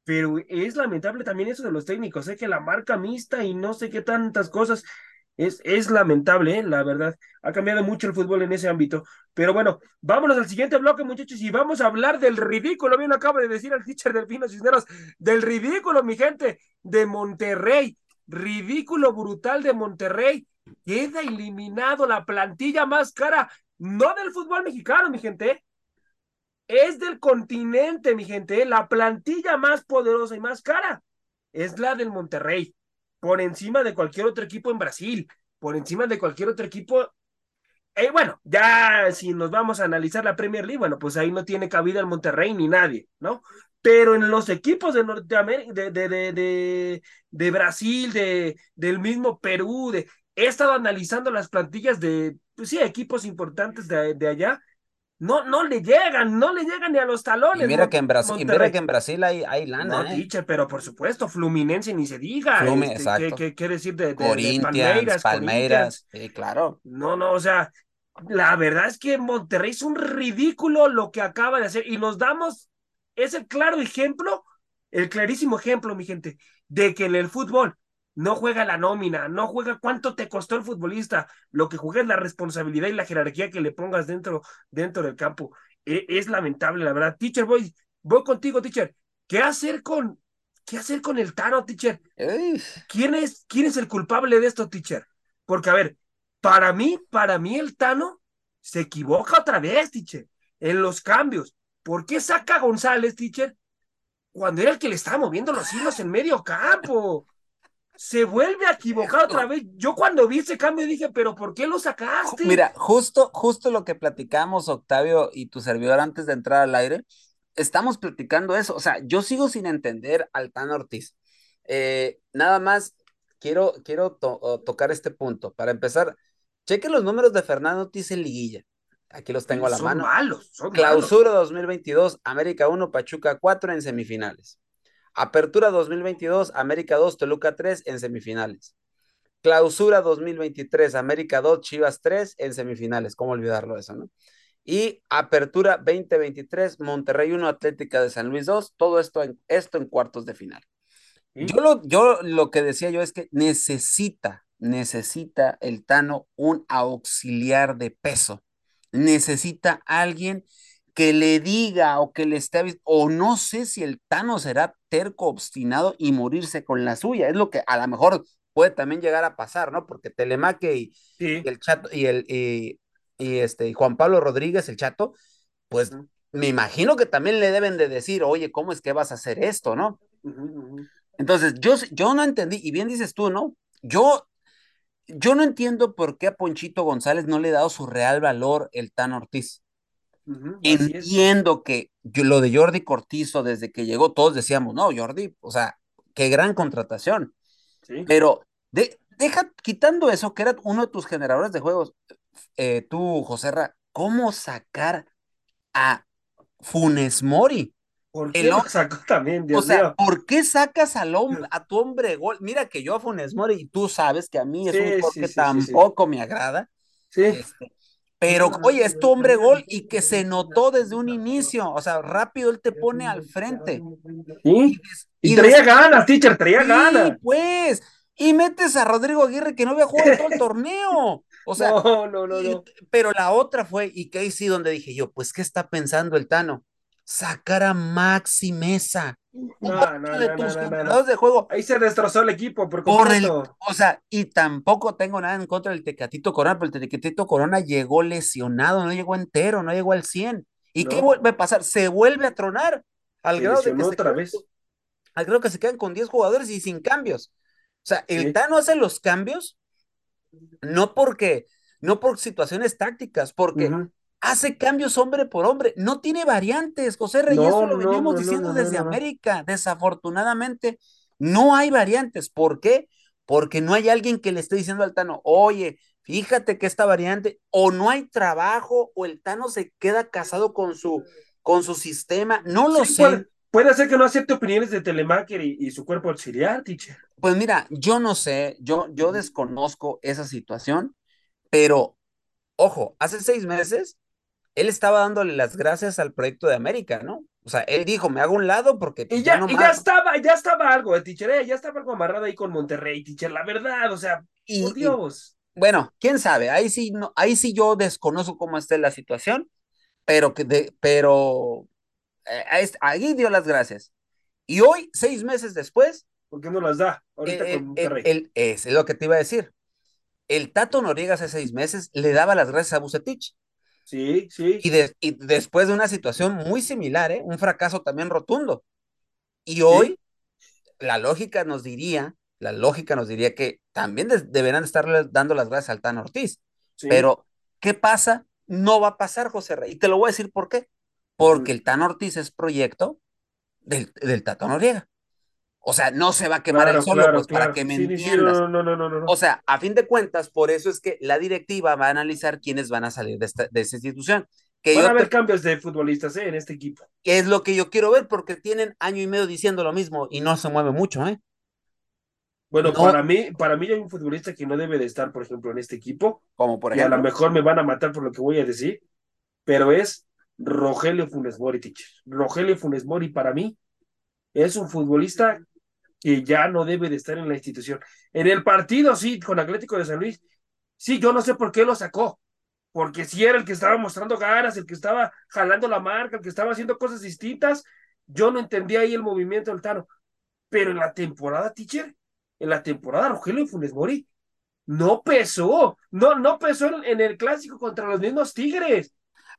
Pero es lamentable también eso de los técnicos, sé ¿eh? que la marca mixta y no sé qué tantas cosas. Es, es lamentable, ¿eh? la verdad. Ha cambiado mucho el fútbol en ese ámbito. Pero bueno, vámonos al siguiente bloque, muchachos, y vamos a hablar del ridículo. Bien, acaba de decir el teacher del Pino Cisneros, del ridículo, mi gente, de Monterrey. Ridículo brutal de Monterrey. Queda eliminado la plantilla más cara, no del fútbol mexicano, mi gente. Es del continente, mi gente. La plantilla más poderosa y más cara es la del Monterrey por encima de cualquier otro equipo en Brasil, por encima de cualquier otro equipo. Eh, bueno, ya si nos vamos a analizar la Premier League, bueno, pues ahí no tiene cabida el Monterrey ni nadie, ¿no? Pero en los equipos de Norteamérica, de, de, de, de, Brasil, de, del mismo Perú, de, he estado analizando las plantillas de, pues sí, equipos importantes de, de allá, no, no le llegan, no le llegan ni a los talones. Y mira, que, en Brasil, mira que en Brasil hay, hay lana. No, ¿eh? pero por supuesto, Fluminense ni se diga. Fluminense, este, exacto. ¿qué, quiere decir de, de, Palmeiras? Palmeiras, sí, claro. No, no, o sea, la verdad es que Monterrey es un ridículo lo que acaba de hacer y nos damos, es el claro ejemplo, el clarísimo ejemplo, mi gente, de que en el fútbol no juega la nómina, no juega cuánto te costó el futbolista, lo que juega es la responsabilidad y la jerarquía que le pongas dentro, dentro del campo. E, es lamentable, la verdad. Teacher, voy, voy contigo, teacher. ¿Qué hacer con, qué hacer con el Tano, teacher? ¿Quién es, ¿Quién es el culpable de esto, teacher? Porque, a ver, para mí, para mí el Tano se equivoca otra vez, teacher, en los cambios. ¿Por qué saca a González, teacher? Cuando era el que le estaba moviendo los hilos en medio campo se vuelve a equivocar otra vez. Yo cuando vi ese cambio dije, pero ¿por qué lo sacaste? Mira, justo, justo lo que platicamos, Octavio y tu servidor antes de entrar al aire, estamos platicando eso. O sea, yo sigo sin entender al Tan Ortiz. Eh, nada más quiero, quiero tocar este punto. Para empezar, cheque los números de Fernando Ortiz en liguilla. Aquí los tengo a la son mano. Malos, son Clausura 2022, América 1, Pachuca 4 en semifinales. Apertura 2022, América 2, Toluca 3 en semifinales. Clausura 2023, América 2, Chivas 3 en semifinales. ¿Cómo olvidarlo eso, no? Y Apertura 2023, Monterrey 1, Atlética de San Luis 2. Todo esto en, esto en cuartos de final. Yo lo, yo lo que decía yo es que necesita, necesita el Tano un auxiliar de peso. Necesita alguien que le diga o que le esté o no sé si el Tano será terco, obstinado y morirse con la suya. Es lo que a lo mejor puede también llegar a pasar, ¿no? Porque Telemaque y, el chato y el y, este Juan Pablo Rodríguez, el chato, pues me imagino que también le deben de decir, oye, ¿cómo es que vas a hacer esto, no? Entonces, yo, yo no entendí, y bien dices tú, ¿no? Yo, yo no entiendo por qué a Ponchito González no le ha dado su real valor el Tan Ortiz. Entiendo que lo de Jordi Cortizo, desde que llegó, todos decíamos, no, Jordi, o sea, qué gran contratación. Pero deja, quitando eso, que era uno de tus generadores de juegos, eh, tú, Joserra, ¿cómo sacar a Funes Mori? ¿Por qué lo sacó también, Dios O sea, ¿por qué sacas al hombre, a tu hombre gol? Mira que yo a Funes Mori, y tú sabes que a mí es un gol que tampoco me agrada. Sí. Este, pero, oye, es tu hombre gol y que se notó desde un inicio. O sea, rápido él te pone al frente. Y, traía ganas, teacher, traía ganas. pues. Y metes a Rodrigo Aguirre que no había jugado todo el torneo. O sea, no, no, no, pero la otra fue, y que ahí sí donde dije yo, pues, ¿qué está pensando el Tano? Sacar a Maxi Mesa. No, no, de tus de juego. Ahí se destrozó el equipo por, el, o sea, y tampoco tengo nada en contra del Tecatito Corona, pero el Tecatito Corona llegó lesionado, no llegó entero, no llegó al 100. ¿Y qué vuelve a pasar? Se vuelve a tronar al grado de que otra se vez. al grado que se quedan con 10 jugadores y sin cambios. O sea, el Tano hace los cambios no porque no por situaciones tácticas, porque hace cambios hombre por hombre, no tiene variantes, José Reyes, eso lo venimos diciendo desde América, desafortunadamente no hay variantes, ¿por qué? Porque no hay alguien que le esté diciendo al Tano, oye, fíjate que esta variante, o no hay trabajo, o el Tano se queda casado con su, con su sistema, no lo sé. Puede, ser que no acepte opiniones de Telemaker y, su cuerpo auxiliar, teacher. Pues mira, yo no sé, yo, yo desconozco esa situación, pero ojo, hace seis meses él estaba dándole las gracias al proyecto de América, ¿no? O sea, él dijo, me hago un lado porque... ya, y ya estaba, ya estaba algo, teacher, eh, ya estaba algo amarrado ahí con Monterrey, teacher, la verdad, o sea, Y, Por Dios. bueno, quién sabe, ahí sí, no, ahí sí yo desconozco cómo esté la situación, pero que de, pero eh, ahí dio las gracias. Y hoy, seis meses después. ¿Por qué no las da? Ahorita el, con Monterrey. el, es lo que te iba a decir. El Tato Noriega hace seis meses le daba las gracias a Bucetich. Sí, sí. Y, de, y después de una situación muy similar, ¿eh? un fracaso también rotundo. Y hoy, ¿Sí? la lógica nos diría, la lógica nos diría que también de, deberán estarle dando las gracias al Tan Ortiz. Sí. Pero, ¿qué pasa? No va a pasar, José Rey. Y te lo voy a decir por qué. Porque el Tan Ortiz es proyecto del, del Tato Noriega. O sea, no se va a quemar claro, el solo, claro, pues claro. para que me sí, entiendas. No, no, no, no, O sea, a fin de cuentas, por eso es que la directiva va a analizar quiénes van a salir de esta, de esta institución. Que Van yo a haber te... cambios de futbolistas ¿eh? en este equipo. Es lo que yo quiero ver, porque tienen año y medio diciendo lo mismo y no se mueve mucho, ¿eh? Bueno, No. para mí, para mí hay un futbolista que no debe de estar, por ejemplo, en este equipo, Como por y a ejemplo. lo mejor me van a matar por lo que voy a decir, pero es Rogelio Funes Mori, teacher. Rogelio Funes Mori para mí es un futbolista que ya no debe de estar en la institución. En el partido, sí, con Atlético de San Luis, sí, yo no sé por qué lo sacó, porque si era el que estaba mostrando ganas, el que estaba jalando la marca, el que estaba haciendo cosas distintas, yo no entendía ahí el movimiento del Tano. Pero en la temporada, teacher, en la temporada, Rogelio Funes Mori no pesó, no, no pesó en, en el clásico contra los mismos Tigres.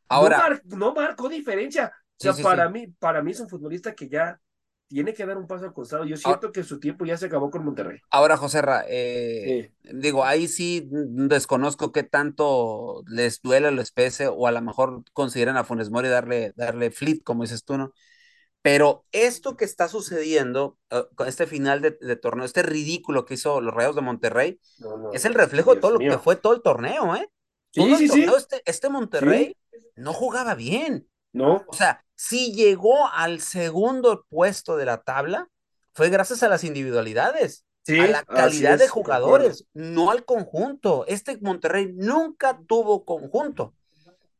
Ahora, no, mar, no marcó diferencia. O sea, Sí, sí, para sí. mí, para mí es un futbolista que ya tiene que dar un paso al costado. Yo siento que su tiempo ya se acabó con Monterrey. ahora, José Ra, eh, digo, ahí sí desconozco qué tanto les duele les pese, o a lo mejor consideran a Funes Mori darle, darle flit, como dices tú, ¿no? Pero esto que está sucediendo eh, con este final de, de torneo, este ridículo que hizo los Rayos de Monterrey, No, no, es el reflejo de Dios todo lo mío. que fue todo el torneo, ¿eh? Sí, Todo el sí, sí. torneo, Este, este Monterrey no jugaba bien. No, O sea, si llegó al segundo puesto de la tabla, fue gracias a las individualidades, sí, a la calidad es, de jugadores, no al conjunto. Este Monterrey nunca tuvo conjunto.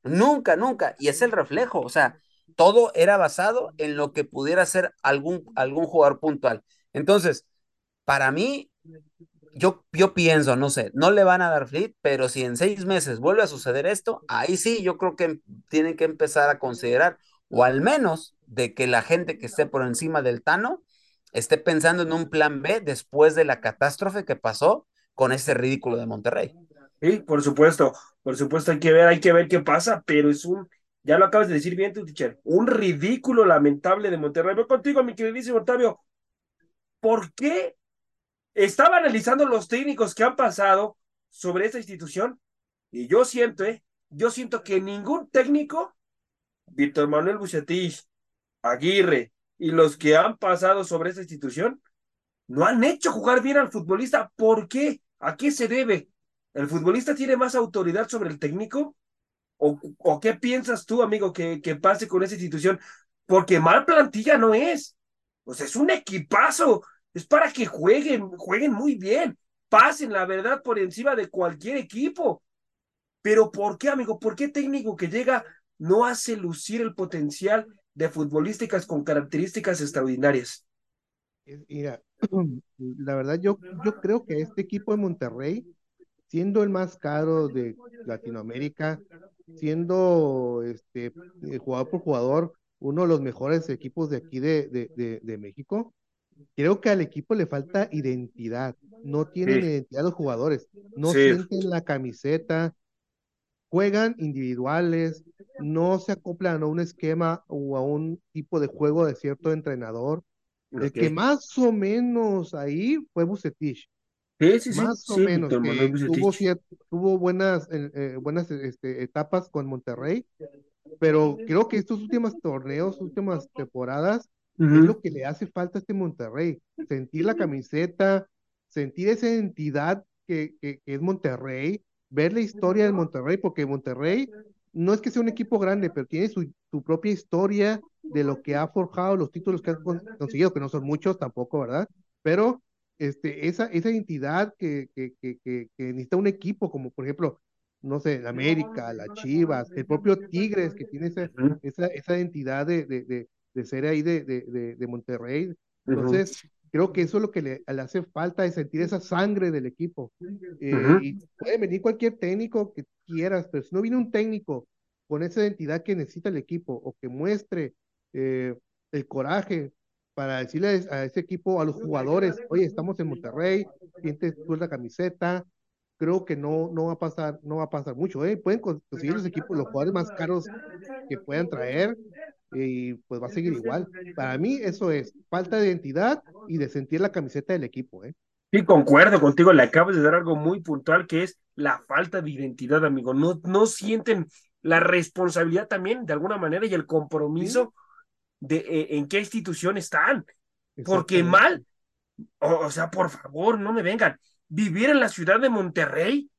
Nunca, nunca. Y es el reflejo. O sea, todo era basado en lo que pudiera ser algún, algún jugador puntual. Entonces, para mí, yo, yo pienso, no sé, no le van a dar flit, pero si en seis meses vuelve a suceder esto, ahí sí yo creo que tienen que empezar a considerar, o al menos de que la gente que esté por encima del Tano esté pensando en un plan B después de la catástrofe que pasó con ese ridículo de Monterrey. Sí, por supuesto, por supuesto hay que ver, hay que ver qué pasa, pero es un, ya lo acabas de decir bien tú, teacher, un ridículo lamentable de Monterrey. Voy contigo, mi queridísimo Octavio. ¿Por qué estaba analizando los técnicos que han pasado sobre esta institución? Y yo siento, ¿eh? Yo siento que ningún técnico, Víctor Manuel Bucetich, Aguirre y los que han pasado sobre esta institución, no han hecho jugar bien al futbolista. ¿Por qué? ¿A qué se debe? ¿El futbolista tiene más autoridad sobre el técnico? ¿O, qué piensas tú, amigo, que, que pase con esa institución? Porque mal plantilla no es. Sea, es un equipazo. Es para que jueguen, jueguen muy bien. Pasen, la verdad, por encima de cualquier equipo. Pero ¿por qué, amigo? ¿Por qué técnico que llega no hace lucir el potencial de futbolísticas con características extraordinarias? Mira, la verdad yo, yo creo que este equipo de Monterrey, siendo el más caro de Latinoamérica, siendo este eh, jugador por jugador uno de los mejores equipos de aquí de, de, de, de México, creo que al equipo le falta identidad, no tienen Sí. identidad los jugadores, no Sí. sienten la camiseta, juegan individuales, no se acoplan a un esquema o a un tipo de juego de cierto entrenador. El que más o menos ahí fue Bucetich, Sí, sí, sí. más o menos, tuvo, tuvo buenas, eh, eh, buenas este, etapas con Monterrey, pero creo que estos últimos torneos, últimas temporadas, es lo que le hace falta a este Monterrey, sentir la camiseta, sentir esa que, que, que es Monterrey, ver la historia del Monterrey, porque Monterrey no es que sea un equipo grande, pero tiene su, su propia historia de lo que ha forjado, los títulos que con- conseguido, que no son muchos tampoco, ¿verdad? Pero este, esa, esa identidad que, que, que, que, necesita un equipo, como por ejemplo, no sé, el América, las Chivas, el propio Tigres, que tiene esa, esa, esa identidad de, de, de, de ser ahí de, de, Monterrey. Ujú. Creo que eso es lo que le, hace falta, de sentir esa sangre del equipo. Eh, y puede venir cualquier técnico que quieras, pero si no viene un técnico con esa identidad que necesita el equipo o que muestre eh, el coraje para decirle a ese equipo, a los jugadores, oye, estamos en Monterrey, sientes tú la camiseta, creo que no, no va a pasar, no va a pasar mucho, ¿eh? Pueden conseguir los equipos, los jugadores más caros que puedan traer, y pues va a seguir igual. Para mí eso es falta de identidad y de sentir la camiseta del equipo, ¿eh? Sí, concuerdo contigo, le acabas de dar algo muy puntual que es la falta de identidad, amigo. No, no sienten la responsabilidad también, de alguna manera, y el compromiso de eh, en qué institución están. Porque mal, o, sea, por favor, no me vengan. Vivir en la ciudad de Monterrey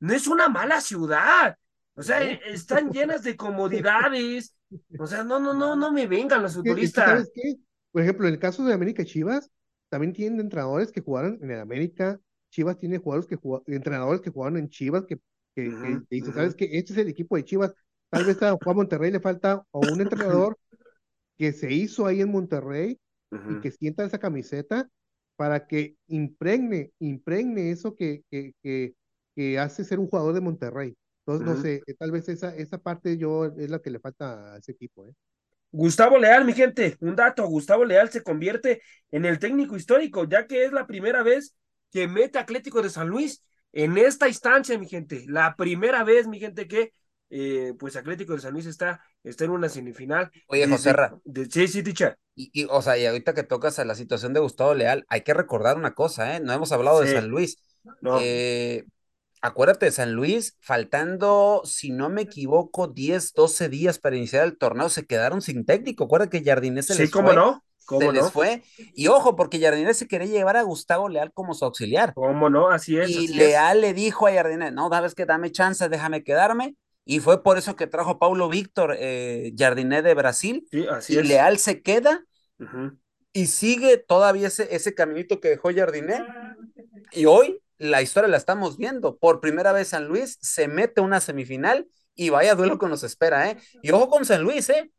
no es una mala ciudad. O sea, están llenas de comodidades, o sea, no, no, no, no me vengan los futbolistas. ¿Sabes qué? Por ejemplo, en el caso de América Chivas, también tienen entrenadores que jugaron en el América. Chivas tiene jugadores que entrenadores que jugaron en Chivas que, que, dicen, ¿sabes qué? Este es el equipo de Chivas. Tal vez a Juan Monterrey le falta o un entrenador que se hizo ahí en Monterrey y que sienta esa camiseta para que impregne, impregne eso que, que, que, que hace ser un jugador de Monterrey. Entonces, no sé, eh, tal vez esa, esa parte yo es la que le falta a ese equipo. ¿eh? Gustavo Leal, mi gente, un dato, Gustavo Leal se convierte en el técnico histórico, ya que es la primera vez que mete Atlético de San Luis en esta instancia, mi gente. La primera vez, mi gente, que eh, pues Atlético de San Luis está, está en una semifinal. Oye, José sí, sí, ticha. Y, o sea, y ahorita que tocas a la situación de Gustavo Leal, hay que recordar una cosa, ¿eh? No hemos hablado de San Luis. No. Eh, acuérdate de San Luis, faltando, si no me equivoco, 10, 12 días para iniciar el torneo, se quedaron sin técnico. Acuérdate que Jardinés se les ¿cómo fue. no? ¿Cómo se les fue. Y ojo, porque Jardinés se quería llevar a Gustavo Leal como su auxiliar. ¿Cómo no? Así es. Y Leal le dijo a Jardinés, no, sabes que dame chance, déjame quedarme. Y fue por eso que trajo Paulo Víctor, eh, Jardinés de Brasil. Sí, así y es. Leal se queda y sigue todavía ese, ese caminito que dejó Jardinés. Y hoy la historia la estamos viendo. Por primera vez San Luis se mete a una semifinal y vaya duelo que nos espera, ¿eh? Y ojo con San Luis, ¿eh?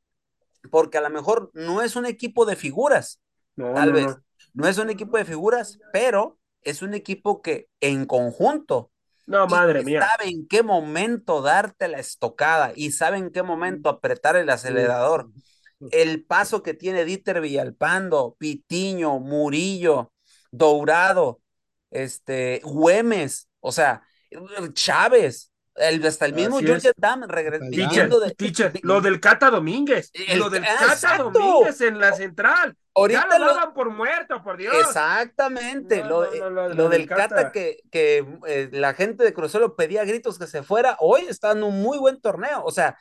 Porque a lo mejor no es un equipo de figuras, tal vez. No. es un equipo de figuras, pero es un equipo que en conjunto no, madre mía. Sabe en qué momento darte la estocada y sabe en qué momento apretar el acelerador. El paso que tiene Dieter Villalpando, Pitiño, Murillo, Dourado, este, Güemes, o sea, Chávez, el, hasta el mismo George Dam regresando de, lo del Cata Domínguez, lo del Cata Domínguez en la central. Ahorita ya lo, daban por muerto, por Dios. Exactamente, lo, lo, del Cata, que, que eh, la gente de Crucero pedía gritos que se fuera, hoy está en un muy buen torneo, o sea,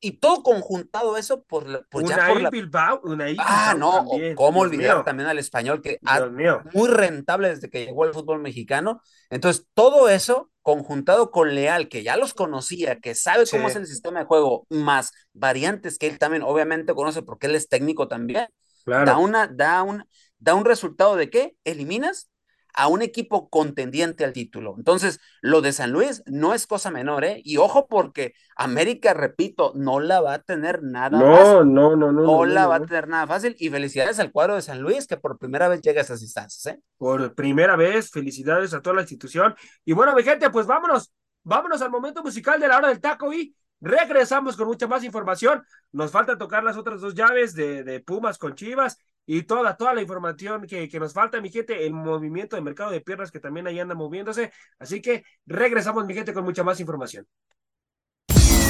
y todo conjuntado eso por, por ya por la... Bilbao, Ah, no, cómo olvidar también al español que ha, muy rentable desde que llegó al fútbol mexicano. Entonces, todo eso conjuntado con Leal, que ya los conocía, que sabe cómo es el sistema de juego, más variantes que él también obviamente conoce porque él es técnico también. Claro. Da una, da un, da un resultado de qué? Eliminas a un equipo contendiente al título. Entonces, lo de San Luis no es cosa menor, ¿eh? Y ojo porque América, repito, no la va a tener nada no, fácil. No, no, no, no. No la va a tener nada fácil. Y felicidades al cuadro de San Luis que por primera vez llega a esas instancias, ¿eh? Por primera vez, felicidades a toda la institución. Y bueno, mi gente, pues vámonos, vámonos al momento musical de la hora del taco y regresamos con mucha más información. Nos falta tocar las otras dos llaves de, de Pumas con Chivas y toda, toda la información que, que, nos falta, mi gente, el movimiento de mercado de piernas que también ahí anda moviéndose. Así que regresamos, mi gente, con mucha más información.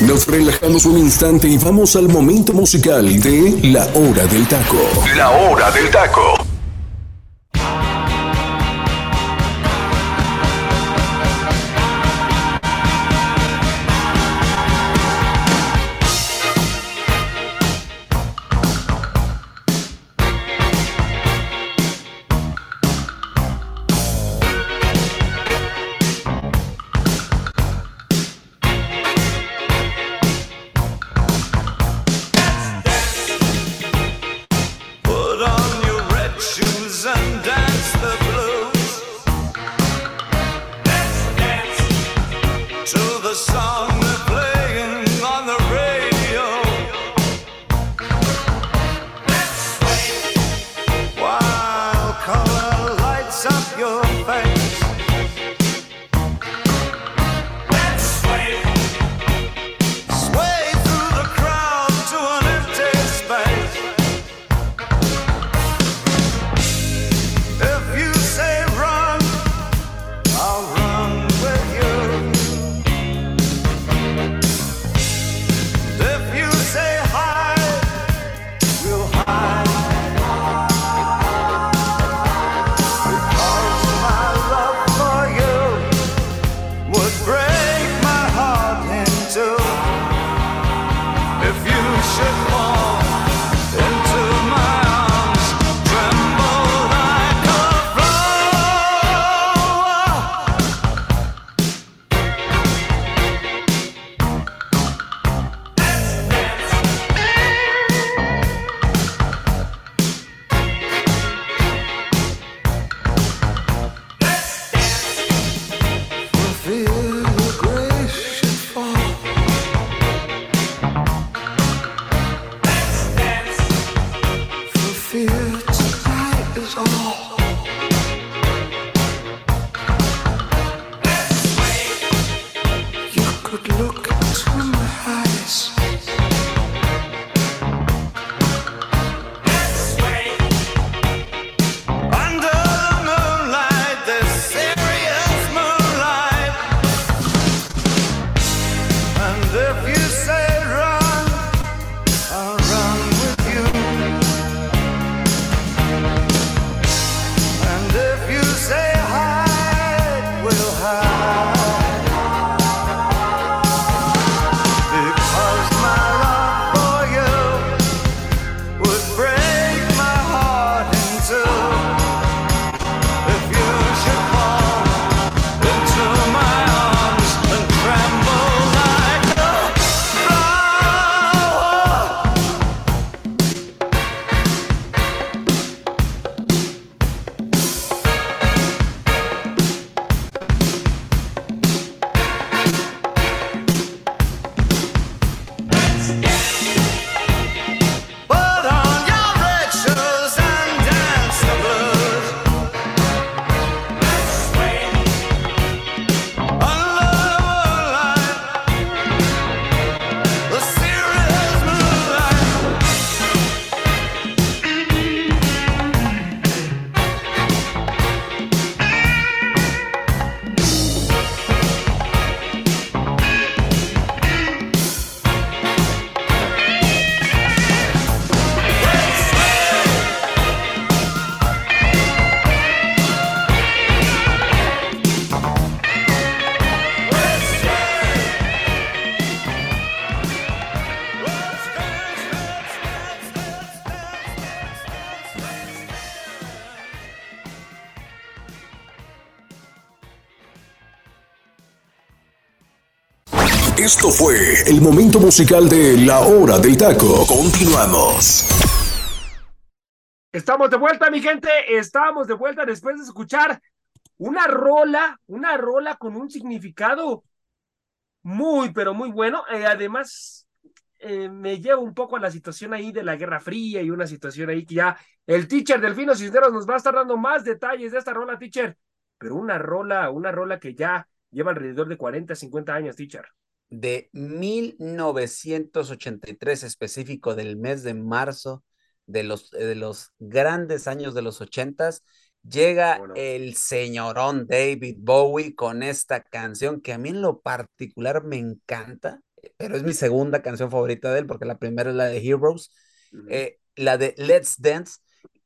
Nos relajamos un instante y vamos al momento musical de La Hora del Taco. La Hora del Taco. Esto fue el momento musical de La Hora del Taco. Continuamos. Estamos de vuelta, mi gente. Estamos de vuelta después de escuchar una rola, una rola con un significado muy, pero muy bueno. Eh, además, eh, me lleva un poco a la situación ahí de la Guerra Fría y una situación ahí que ya el teacher Delfino Cisneros nos va a estar dando más detalles de esta rola, teacher. Pero una rola, una rola que ya lleva alrededor de 40, 50 años, teacher de 1983 específico del mes de marzo de los, de los grandes años de los ochentas, llega el señorón David Bowie con esta canción que a mí en lo particular me encanta, pero es mi segunda canción favorita de él porque la primera es la de Heroes, eh, la de Let's Dance,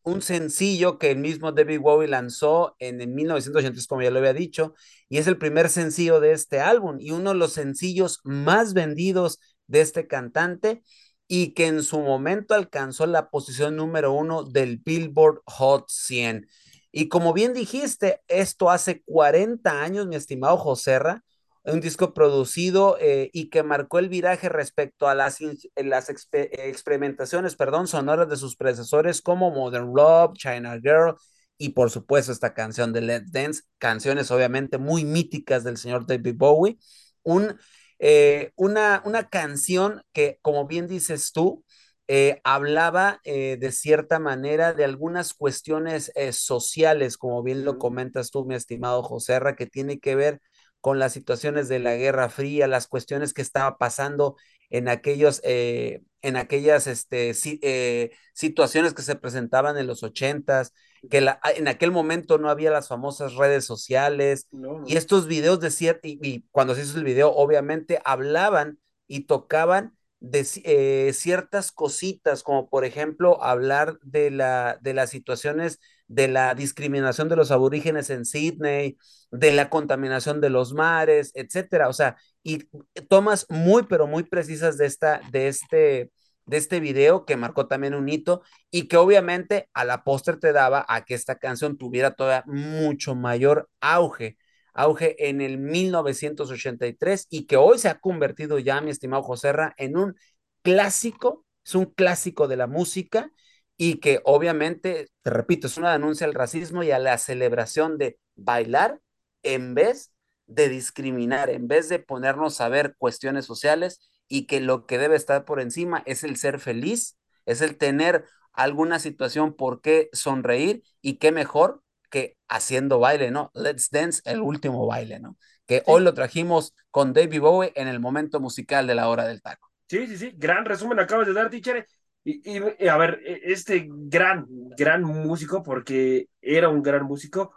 un sencillo que el mismo David Bowie lanzó en, en 1983, como ya lo había dicho, y es el primer sencillo de este álbum y uno de los sencillos más vendidos de este cantante y que en su momento alcanzó la posición número uno del Billboard Hot 100. Y como bien dijiste, esto hace 40 años, mi estimado Joserra, un disco producido eh, y que marcó el viraje respecto a las, las experimentaciones perdón, sonoras de sus predecesores como Modern Love, China Girl y por supuesto esta canción de Let's Dance, canciones obviamente muy míticas del señor David Bowie, un, eh, una, una canción que como bien dices tú, eh, hablaba de cierta manera de algunas cuestiones sociales, como bien lo comentas tú, mi estimado Joserra, que tiene que ver con las situaciones de la Guerra Fría, las cuestiones que estaba pasando en aquellos, eh, en aquellas este, eh, situaciones que se presentaban en los ochentas, que la, en aquel momento no había las famosas redes sociales y estos videos de cierto, y, cuando se hizo el video, obviamente hablaban y tocaban de eh, ciertas cositas, como por ejemplo hablar de, la, de las situaciones de la discriminación de los aborígenes en Sydney, de la contaminación de los mares, etcétera. O sea, y tomas muy, pero muy precisas de esta, de este, de este video que marcó también un hito y que obviamente a la póster te daba a que esta canción tuviera todavía mucho mayor auge, auge en el 1983 y que hoy se ha convertido ya, mi estimado Joserra, en un clásico, es un clásico de la música y que obviamente, te repito, es una denuncia al racismo y a la celebración de bailar en vez de discriminar, en vez de ponernos a ver cuestiones sociales y que lo que debe estar por encima es el ser feliz, es el tener alguna situación por qué sonreír y qué mejor que haciendo baile, ¿no? Let's Dance, el último baile, ¿no? Que hoy lo trajimos con David Bowie en el momento musical de la hora del taco. Sí, sí, sí, gran resumen acabas de dar, teacher. Y, y, a ver, e, este gran, gran músico, porque era un gran músico.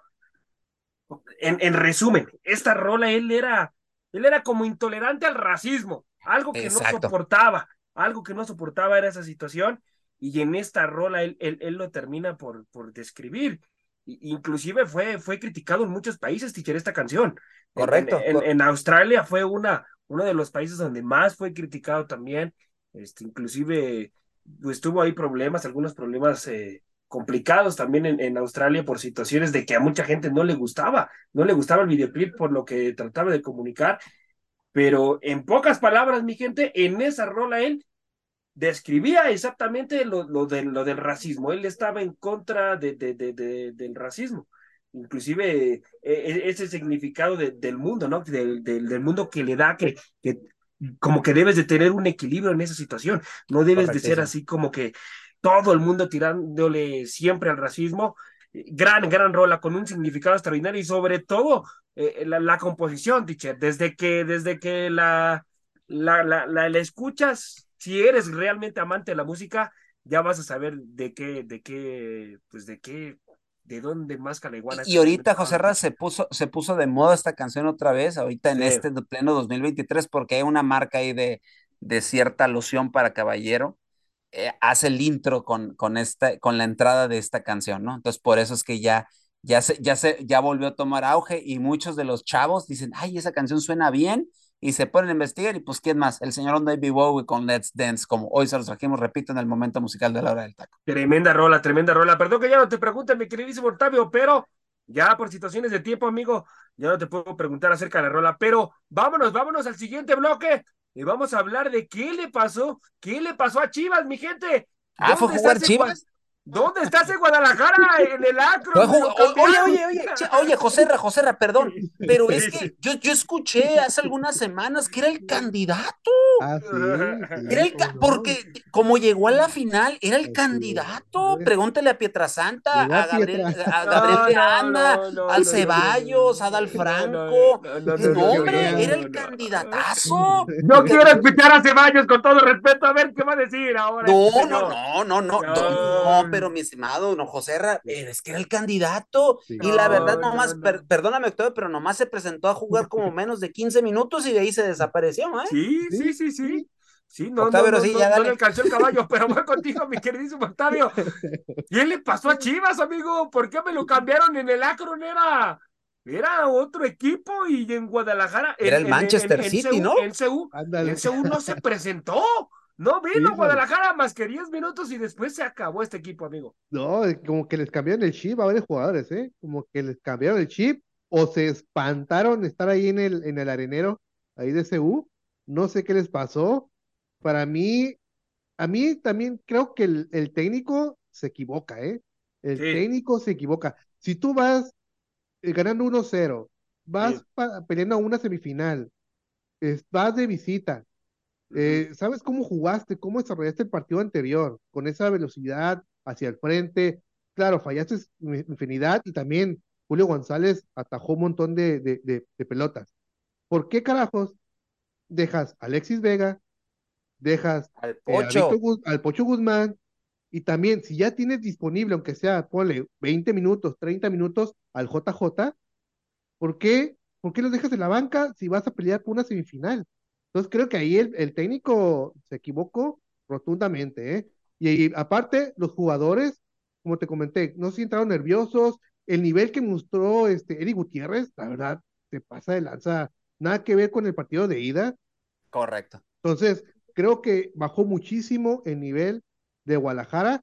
En, en resumen, esta rola, él era, él era como intolerante al racismo, algo que no soportaba, algo que no soportaba era esa situación, y en esta rola él, él, él lo termina por, por describir. Inclusive fue, fue criticado en muchos países, teacher, esta canción. Correcto. En, en, Australia fue una, uno de los países donde más fue criticado también. Este, inclusive pues tuvo ahí problemas, algunos problemas eh, complicados también en, en, Australia por situaciones de que a mucha gente no le gustaba, no le gustaba el videoclip por lo que trataba de comunicar, pero en pocas palabras, mi gente, en esa rola él describía exactamente lo, lo, de, lo del racismo, él estaba en contra de, de, de del racismo. Inclusive e, e, ese significado del mundo, ¿no? Del, del, mundo que le da que, que como que debes de tener un equilibrio en esa situación, no debes de ser así como que todo el mundo tirándole siempre al racismo. Gran, gran rola con un significado extraordinario y sobre todo eh, la, la, composición, teacher, desde que, desde que la, la, la, la, la escuchas, si eres realmente amante de la música, ya vas a saber de qué, de qué, pues de qué de dónde más Caleguana. Y, ahorita José Raz se puso, se puso de moda esta canción otra vez, ahorita en este pleno 2023, porque hay una marca ahí de, de cierta alusión para Caballero. Eh, hace el intro con, con, esta, con la entrada de esta canción, ¿no? Entonces, por eso es que ya, ya, se, ya, se, ya volvió a tomar auge y muchos de los chavos dicen, ay, esa canción suena bien, y se ponen a investigar y pues quién más, el señor David Bowie con Let's Dance, como hoy se los trajimos, repito, en el momento musical de la hora del taco. Tremenda rola, tremenda rola. Perdón que ya no te pregunte, mi queridísimo Octavio, pero ya por situaciones de tiempo, amigo, ya no te puedo preguntar acerca de la rola, pero vámonos, vámonos al siguiente bloque y vamos a hablar de qué le pasó, qué le pasó a Chivas, mi gente. Ah, fue jugar Chivas. ¿Dónde estás en Guadalajara? En el Acro. Oye, oye, oye, oye, Joserra, Joserra, perdón, pero es que yo, yo escuché hace algunas semanas que era el candidato. Ah, sí. Era el porque como llegó a la final, era el candidato. Pregúntale a Pietrasanta, a Gabriel, a Gabriel Anda, al Ceballos, a Dal Franco. No, hombre, era el candidatazo. No quiero escuchar a Ceballos con todo respeto, a ver qué va a decir ahora. No, no, no, no, no, no, pero mi estimado, no, José es que era el candidato. Y la verdad, nomás, perdóname, Octavio, pero nomás se presentó a jugar como menos de 15 minutos y de ahí se desapareció, ¿eh? Sí, sí, sí, sí. Sí, no, Octavio, no, sí, ya no, le alcanzó el caballo, pero voy contigo, mi queridísimo Octavio. ¿Qué le pasó a Chivas, amigo? ¿Por qué me lo cambiaron en el Akron? Era, era otro equipo y en Guadalajara. Era el Manchester City, ¿no? El CU, el CU no se presentó. No vino Guadalajara más que 10 minutos y después se acabó este equipo, amigo. No, como que les cambiaron el chip a varios jugadores, ¿eh? Como que les cambiaron el chip o se espantaron estar ahí en el, en el arenero, ahí de CU. No sé qué les pasó. Para mí, a mí también creo que el, técnico se equivoca, ¿eh? El técnico se equivoca. Si tú vas eh, ganando 1-0, vas peleando a una semifinal, vas de visita, eh, ¿Sabes cómo jugaste, cómo desarrollaste el partido anterior? Con esa velocidad hacia el frente. Claro, fallaste infinidad y también Julio González atajó un montón de, de, pelotas. ¿Por qué carajos dejas a Alexis Vega, dejas al eh, Pocho. al Pocho Guzmán y también si ya tienes disponible, aunque sea, ponle 20 minutos, 30 minutos al JJ, ¿por qué, ¿por qué los dejas en la banca si vas a pelear por una semifinal? Entonces creo que ahí el, técnico se equivocó rotundamente, ¿eh? Y, aparte, los jugadores, como te comenté, no se entraron nerviosos. El nivel que mostró este Eric Gutiérrez, la verdad, se pasa de lanza. Nada que ver con el partido de ida. Correcto. Entonces, creo que bajó muchísimo el nivel de Guadalajara.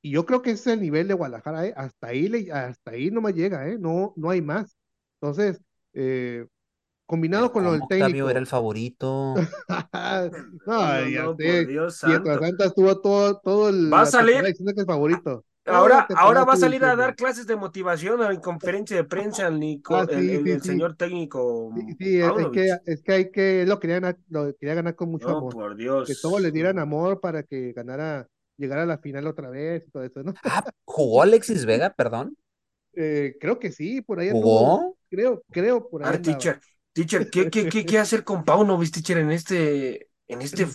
Y yo creo que ese es el nivel de Guadalajara, ¿eh? hasta ahí le, hasta ahí no me llega, ¿eh? no, no hay más. Entonces, eh, combinado con lo del técnico. Octavio era el favorito. no, ya sé. Dios Santa estuvo todo, todo el. Va a salir. Diciendo que es favorito. Ahora, ahora va a salir a dar clases de motivación en conferencia de prensa el, Nico, ah, el, señor técnico. Sí, es, que, es que hay que, lo quería ganar, lo quería ganar con mucho amor. por Dios. Que todos le dieran amor para que ganara, llegara a la final otra vez y todo eso, ¿no? Ah, ¿jugó Alexis Vega, perdón? Eh, creo que sí, por ahí ¿Jugó? creo, creo, por ahí. Ah, teacher, teacher, ¿qué, qué, qué, qué hacer con Paunovic, teacher, en este, en este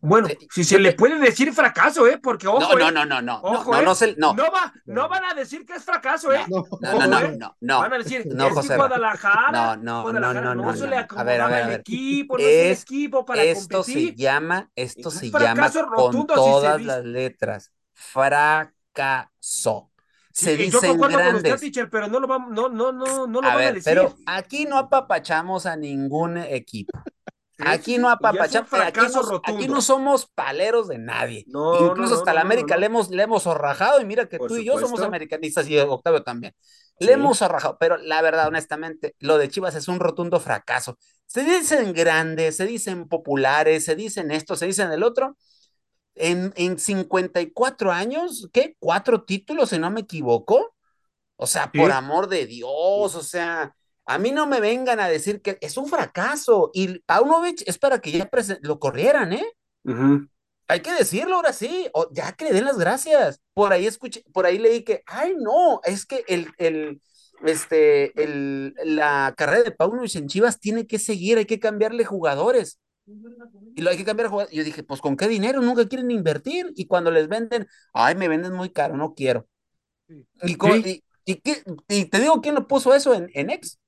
bueno, si se le puede decir fracaso, ¿eh? Porque ojo. No, no, no, no, ojo, no, no, no, no, no, va, no van a decir que es fracaso, ¿eh? No, no, no, no, Van a decir, no, es José. Guadalajara. No, no, no, no, no. se le a ver, a ver, a ver. equipo, no es, el equipo para esto competir. se llama, esto se llama con todas las letras. Fracaso. Se dicen yo grandes. Con usted, teacher, pero no lo vamos, no, no, no, no lo a van ver, a decir. Pero aquí no apapachamos a ningún equipo. Aquí no apapachamos, aquí, no, aquí no somos paleros de nadie. No, Incluso hasta la América le hemos, le hemos zorrajado y mira que tú y yo somos americanistas y Octavio también. Le hemos zorrajado, pero la verdad, honestamente, lo de Chivas es un rotundo fracaso. Se dicen grandes, se dicen populares, se dicen esto, se dicen el otro. En, en 54 años, ¿qué? ¿Cuatro títulos, si no me equivoco? O sea, por amor de Dios, o sea, a mí no me vengan a decir que es un fracaso. Y Paunovic es para que ya lo corrieran, ¿eh? Hay que decirlo ahora sí, o ya que le den las gracias. Por ahí escuché, por ahí leí que, ay, no, es que el, el, este, el, la carrera de Paunovic en Chivas tiene que seguir, hay que cambiarle jugadores. Y lo hay que cambiar jugadores. Yo dije, pues con qué dinero, nunca quieren invertir. Y cuando les venden, ay, me venden muy caro, no quiero. Y, y, y, te digo, ¿quién lo puso eso en, en Ex?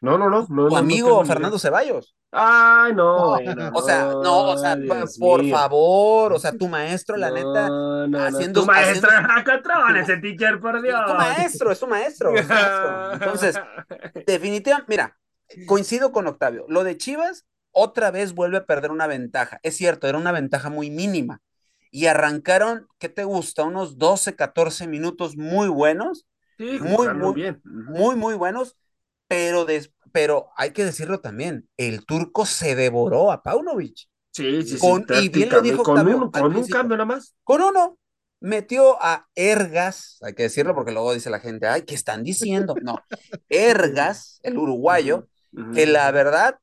No, no, no. no tu amigo Fernando Ceballos. Ay, no. o sea, no, o sea, por favor, o sea, tu maestro, la neta, haciendo. Tu maestro, acá ese teacher, por Dios. Tu maestro, es tu maestro. Es tu maestro. Entonces, definitivamente, mira, coincido con Octavio. Lo de Chivas, otra vez vuelve a perder una ventaja. Es cierto, era una ventaja muy mínima. Y arrancaron, ¿qué te gusta? Unos 12, 14 minutos muy buenos. Sí, muy, muy, bien. muy, muy buenos pero, pero hay que decirlo también, el turco se devoró a Paunovic. Sí, sí, con, sí. Y bien lo dijo con, uno, con un cambio nada más. Con uno. Metió a Ergas, hay que decirlo porque luego dice la gente, ay, ¿qué están diciendo? No, Ergas, el uruguayo, que la verdad,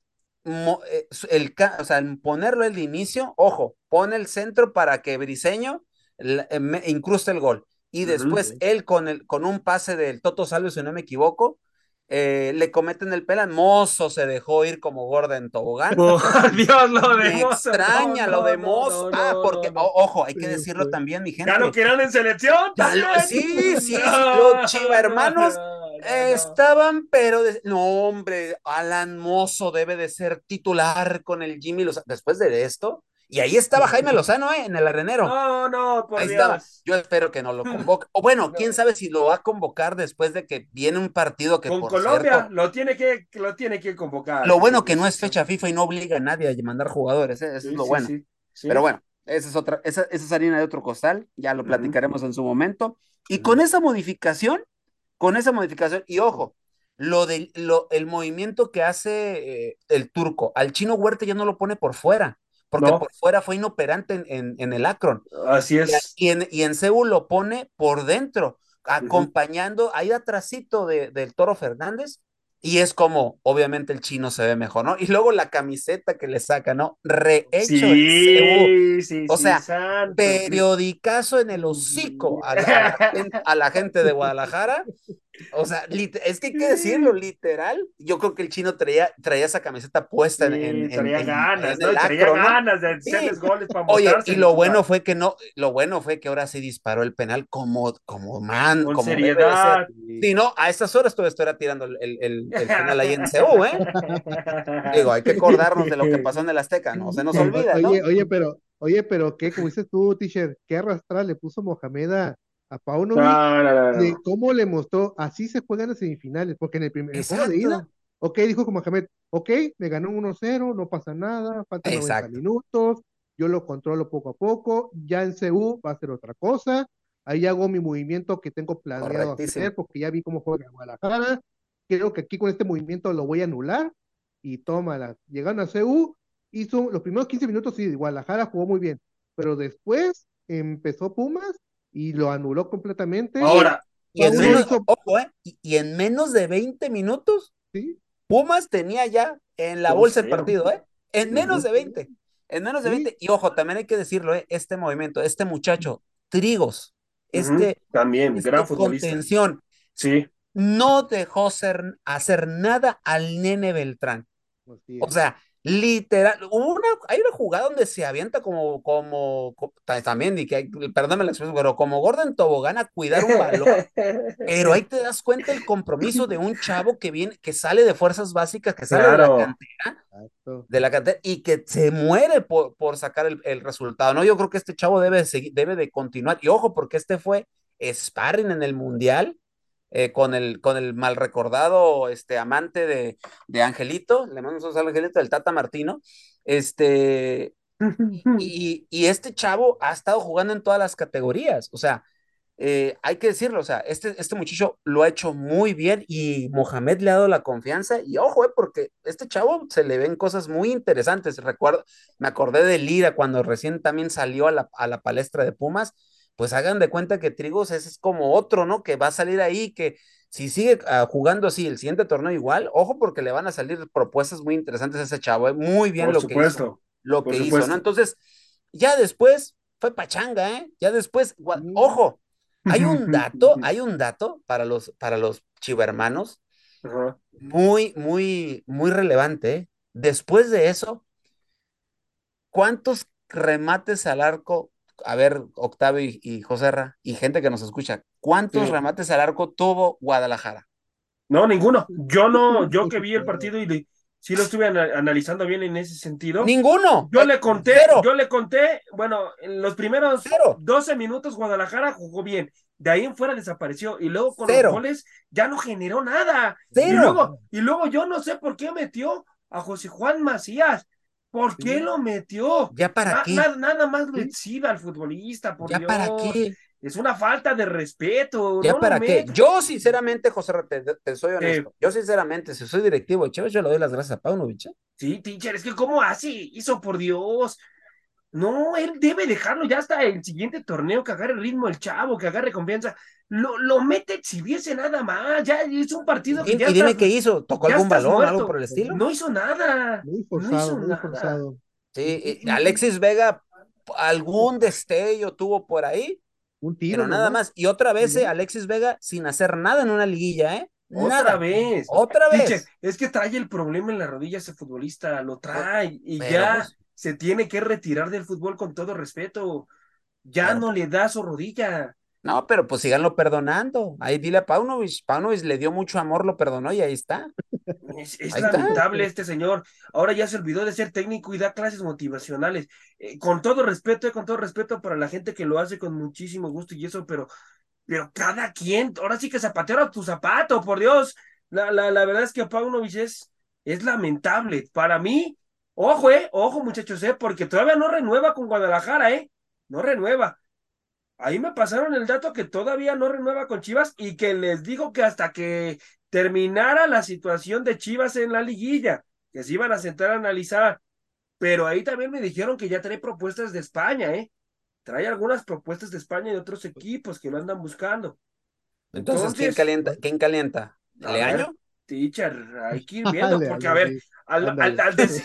el, o sea, ponerlo el inicio, ojo, pone el centro para que Briseño eh, incruste el gol. Y después él con, el, con un pase del Toto Salvo, si no me equivoco, eh, le cometen el pelan, Mozo se dejó ir como gorda en tobogán. Oh, Dios, lo de Mozo. extraña lo de Mozo. ah, porque, ojo, hay que decirlo también, mi gente. Ya lo quieran en selección. sí, sí, los chiva hermanos estaban, pero no, hombre, Alan Mozo debe de ser titular con el Jimmy. Después de esto, y ahí estaba Jaime Lozano, ¿eh? En el arenero. No, no, por Ahí Dios. estaba. Yo espero que no lo convoque. O bueno, quién sabe si lo va a convocar después de que viene un partido que Con por Colombia cierto, lo tiene que lo tiene que convocar. Lo bueno que no es fecha FIFA y no obliga a nadie a mandar jugadores, ¿eh? Eso Sí, es lo sí, bueno. sí, sí. Pero bueno, esa es otra, esa, esa es harina de otro costal, ya lo platicaremos en su momento. Y con esa modificación, con esa modificación, y ojo, lo del lo, el movimiento que hace eh, el turco, al chino Huerta ya no lo pone por fuera porque No. por fuera fue inoperante en, en, en el Akron. Así es. y en, y en Seúl lo pone por dentro, acompañando ahí atrásito de, del Toro Fernández. Y es como, obviamente, el chino se ve mejor, ¿no? Y luego la camiseta que le saca, ¿no? Rehecho en Seúl. Sí, sí, O sí, sea, santo. Periodicazo en el hocico a la, a la gente, a la gente de Guadalajara. O sea, es que hay que decirlo, literal. Yo creo que el chino traía, traía esa camiseta puesta en, Sí, en, en- traía en- ganas, en ¿no? el Traía ganas de Sí. hacerles goles para Oye, y lo bueno fue que no, lo bueno fue que ahora sí disparó el penal como, como man, Con como seriedad. ser. Sí, no, a estas horas todavía estuviera tirando el, el, el- el penal ahí en CU, ¿eh? Digo, hay que acordarnos de lo que pasó en el Azteca, no se nos olvida, ¿no? Oye, oye, pero, oye, pero qué, como dices tú, teacher, qué arrastrar le puso Mohamed a, a Paunovic, No, no, no, no. de cómo le mostró, así se juegan las semifinales, porque en el primer juego de ida, Exacto. Ok, dijo como Mohamed, ok, me ganó 1-0, no pasa nada, faltan 90 minutos, yo lo controlo poco a poco, ya en CU va a ser otra cosa, ahí hago mi movimiento que tengo planeado hacer porque ya vi cómo juega Guadalajara, creo que aquí con este movimiento lo voy a anular y tómala, llegando a CU, hizo los primeros 15 minutos y Guadalajara jugó muy bien, pero después empezó Pumas y lo anuló completamente. Ahora, y en, menos, ojo, ¿eh? y, en menos de 20 minutos, ¿Sí? Pumas tenía ya en la bolsa el partido, ¿eh? En menos de 20. En menos de 20. Y ojo, también hay que decirlo, ¿eh? Este movimiento, este muchacho, Trigos, este. También, este gran futbolista. Contención, sí. No dejó ser, hacer nada al nene Beltrán. O sea, Literal, una, hay una jugada donde se avienta como, como, también, y que, perdóname la expresión, pero como Gordon Tobogán a cuidar un balón, pero ahí te das cuenta el compromiso de un chavo que viene, que sale de fuerzas básicas, que sale de la cantera, de la cantera, y que se muere por, por sacar el, el, resultado, ¿no? Yo creo que este chavo debe, seguir, debe de continuar, y ojo, porque este fue sparring en el Mundial, eh, con, el, con el mal recordado este, amante de, de Angelito, le mando un Angelito, del Tata Martino, este, y, y, este chavo ha estado jugando en todas las categorías, o sea, eh, hay que decirlo, o sea, este, este muchacho lo ha hecho muy bien y Mohamed le ha dado la confianza y ojo, eh, porque este chavo se le ven cosas muy interesantes, recuerdo, me acordé de Lira cuando recién también salió a la, a la palestra de Pumas, pues hagan de cuenta que Trigos es, como otro, ¿no? Que va a salir ahí, que si sigue ah, jugando así el siguiente torneo igual, ojo porque le van a salir propuestas muy interesantes a ese chavo, ¿eh? muy bien lo que hizo, lo que hizo, ¿no? Entonces, ya después fue pachanga, ¿eh? Ya después, ojo, hay un dato, hay un dato para los, para los chivermanos, muy, muy, muy relevante, ¿eh? Después de eso, ¿cuántos remates al arco a ver, Octavio y, José Ra, y gente que nos escucha, ¿cuántos remates al arco tuvo Guadalajara? No, ninguno. Yo no, yo que vi el partido y sí lo estuve analizando bien en ese sentido. Ninguno. Yo le conté, yo le conté, bueno, en los primeros 12 minutos Guadalajara jugó bien. De ahí en fuera desapareció y luego con los goles ya no generó nada. Y luego, y luego yo no sé por qué metió a José Juan Macías. ¿Por qué lo metió? ¿Ya para qué? Nada, más lo exhibe al futbolista, por ¿Ya para qué? Es una falta de respeto. ¿Ya para qué? Yo, sinceramente, José, te, soy honesto. Yo, sinceramente, si soy directivo, Chávez, yo le doy las gracias a Paunovic. ¿eh? Sí, teacher, es que ¿cómo así? Hizo por Dios. No, él debe dejarlo ya hasta el siguiente torneo, que agarre el ritmo el chavo, que agarre confianza. Lo, lo mete exhibirse nada más. Ya hizo un partido que ¿Y, ya. ¿Y dime qué hizo? ¿Tocó algún balón, algo por el estilo? No hizo nada. Muy forzado, muy forzado. Sí, Alexis Vega, algún destello tuvo por ahí. Un tiro. Pero nada más. Y otra vez, eh, Alexis Vega sin hacer nada en una liguilla, ¿eh? Otra vez. Otra vez. es que trae el problema en la rodilla ese futbolista, lo trae. Y ya. Pues, se tiene que retirar del fútbol con todo respeto. Ya no le da su rodilla. No, pero pues síganlo perdonando. Ahí dile a Paunovic. Paunovic le dio mucho amor, lo perdonó y ahí está. Es, lamentable este señor. Ahora ya se olvidó de ser técnico y da clases motivacionales. Eh, con todo respeto, eh, con todo respeto para la gente que lo hace con muchísimo gusto y eso, pero, pero cada quien, ahora sí que zapatero a tu zapato, por Dios. La, la, la verdad es que Paunovic es, es lamentable. Para mí, Ojo, eh, ojo, muchachos, eh, porque todavía no renueva con Guadalajara, eh. No renueva. Ahí me pasaron el dato que todavía no renueva con Chivas y que les digo que hasta que terminara la situación de Chivas en la liguilla, que se iban a sentar a analizar. Pero ahí también me dijeron que ya trae propuestas de España, ¿eh? Trae algunas propuestas de España y de otros equipos que lo andan buscando. Entonces, ¿quién calienta? ¿Quién calienta? ¿Leaño? Teacher, hay que ir viendo, porque a ver, al, decir,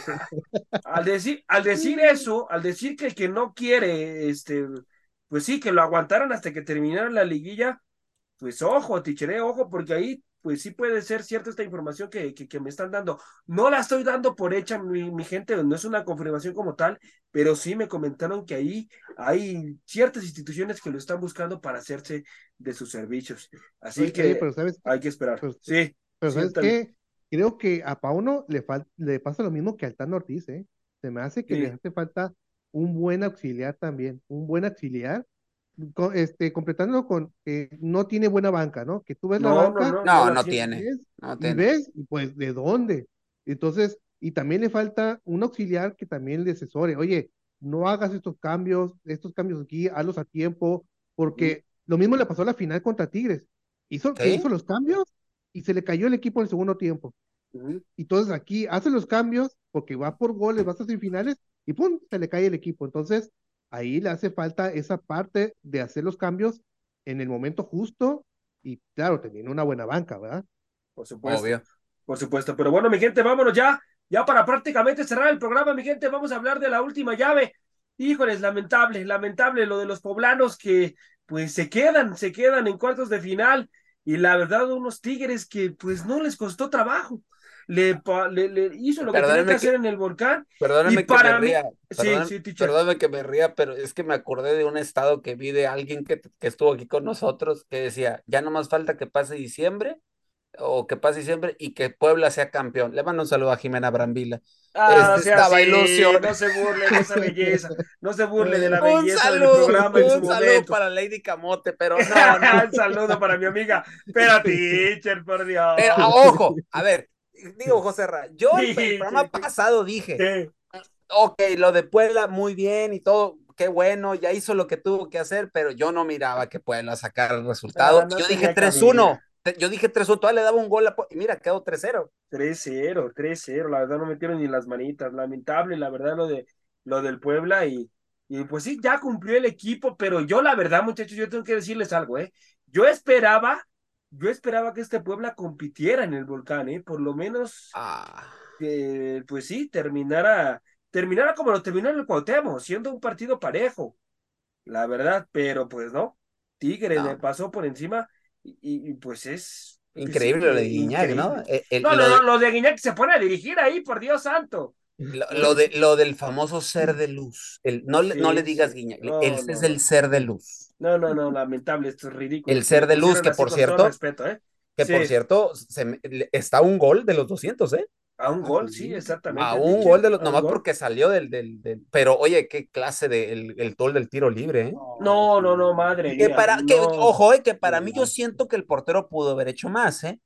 al, decir, al decir eso, al decir que el que no quiere, este, pues sí, que lo aguantaran hasta que terminara la liguilla, pues ojo, tichere, ojo, porque ahí, pues sí puede ser cierta esta información que, que, me están dando. No la estoy dando por hecha, mi, mi, gente, no es una confirmación como tal, pero sí me comentaron que ahí hay ciertas instituciones que lo están buscando para hacerse de sus servicios. Así que hay que esperar. sí. Pero ¿sabes qué? Creo que a Pauno le, le pasa lo mismo que al Tano Ortiz, ¿eh? Se me hace que le hace falta un buen auxiliar también, un buen auxiliar este, completando con que no tiene buena banca, ¿no? Que tú ves la banca. No, no, tiene. no tiene. Y ves, pues, ¿de dónde? Entonces, y también le falta un auxiliar que también le asesore. Oye, no hagas estos cambios, estos cambios aquí, hazlos a tiempo, porque lo mismo le pasó a la final contra Tigres. Hizo, hizo los cambios y se le cayó el equipo en el segundo tiempo. Entonces aquí hace los cambios porque va por goles, va a semifinales y ¡pum! se le cae el equipo. Entonces ahí le hace falta esa parte de hacer los cambios en el momento justo y claro, teniendo una buena banca, ¿verdad? Por supuesto. Por supuesto. Pero bueno, mi gente, vámonos ya. Ya para prácticamente cerrar el programa, mi gente, vamos a hablar de la última llave. Híjoles, lamentable, lamentable lo de los poblanos que pues se quedan, se quedan en cuartos de final y la verdad unos Tigres que pues no les costó trabajo le, le, hizo lo que tenía que, hacer en el volcán. Perdóname que me ría. Perdóname, que me ría, pero es que me acordé de un estado que vi de alguien que, que estuvo aquí con nosotros que decía, ya no más falta que pase diciembre o que pase diciembre y que Puebla sea campeón. Le mando un saludo a Jimena Brambila. Ah, este, estaba ilusión. No se burle de esa belleza, no se burle de la belleza del programa en su un saludo para Lady Camote, pero no, no. un saludo para mi amiga, pero teacher, por Dios. Pero ojo, a ver, digo, José Ra, yo el programa pasado dije, ok, lo de Puebla muy bien y todo, qué bueno, ya hizo lo que tuvo que hacer, pero yo no miraba que Puebla sacar el resultado. yo dije 3-1. Yo dije 3-1, todavía le daba un gol a y mira, quedó 3-0. 3-0, 3-0, la verdad no metieron ni las manitas, lamentable, la verdad lo de lo del Puebla y, y pues sí, ya cumplió el equipo, pero yo la verdad, muchachos, yo tengo que decirles algo, ¿eh? Yo esperaba yo esperaba que este Puebla compitiera en el volcán, ¿eh? Por lo menos ah. pues sí, terminara, terminara como lo terminó en el Cuauhtémoc, siendo un partido parejo, la verdad, pero pues no, Tigre le pasó por encima y, pues es... Increíble lo de Guiñac, ¿no? no, no, no, lo de Guiñac se pone a dirigir ahí, por Dios santo. Lo, de, lo del famoso ser de luz. El, no, le, no le digas Guiñac, él es el ser de luz. No, no, no, lamentable, esto es ridículo. El ser de luz, que por cierto, ¿eh? que por cierto, se, está un gol de los 200, ¿eh? A un gol, sí, exactamente. A un gol de los, nomás porque salió del, del, del, pero oye, qué clase de el, el tol del tiro libre, ¿eh? No, no, no, madre que Para, que, ojo, eh, que para mí yo siento que el portero pudo haber hecho más, ¿eh?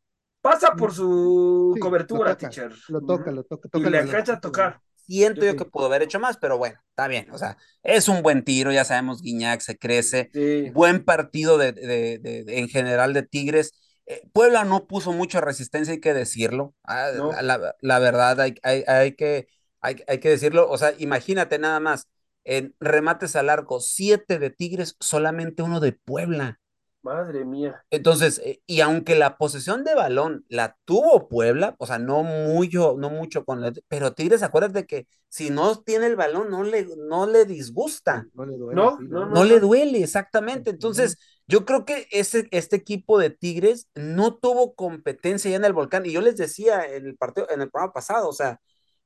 Pasa por su cobertura, teacher. Lo toca, lo toca, toca. Y le alcanza a tocar. Siento yo, que pudo haber hecho más, pero bueno, está bien. O sea, es un buen tiro, ya sabemos, Guiñac se crece. Buen partido de, de, de, en general de Tigres. Eh, Puebla no puso mucha resistencia, hay que decirlo. Ah, la, la, verdad, hay, hay, hay, que, hay, hay que decirlo. O sea, imagínate nada más, en remates al arco, siete de Tigres, solamente uno de Puebla. Madre mía. Entonces, eh, y aunque la posesión de balón la tuvo Puebla, o sea, no mucho, no mucho con la, pero Tigres, acuérdate que si no tiene el balón, no le, no le disgusta. No le duele. No, no, no, le duele, exactamente. Entonces, yo creo que ese, este equipo de Tigres no tuvo competencia ya en el volcán. Y yo les decía en el partido, en el programa pasado, o sea,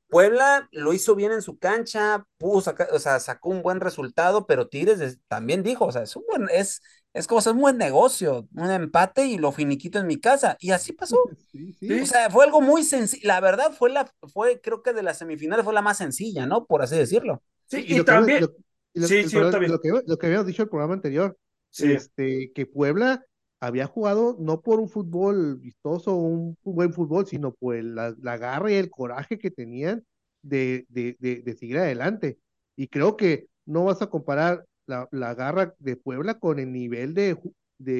Puebla lo hizo bien en su cancha, puso, o sea, sacó un buen resultado, pero Tigres también dijo, o sea, es un buen, es, es como es un buen negocio, un empate y lo finiquito en mi casa. Y así pasó. O sea, fue algo muy sencillo. La verdad fue la, fue, creo que de las semifinales fue la más sencilla, ¿no? Por así decirlo. Sí, y, también. lo, sí, sí, también. Lo que, lo que habíamos dicho en el programa anterior, este, que Puebla había jugado no por un fútbol vistoso, un, buen fútbol, sino por la, garra y el coraje que tenían de, de, de, de seguir adelante. Y creo que no vas a comparar la, garra de Puebla con el nivel de,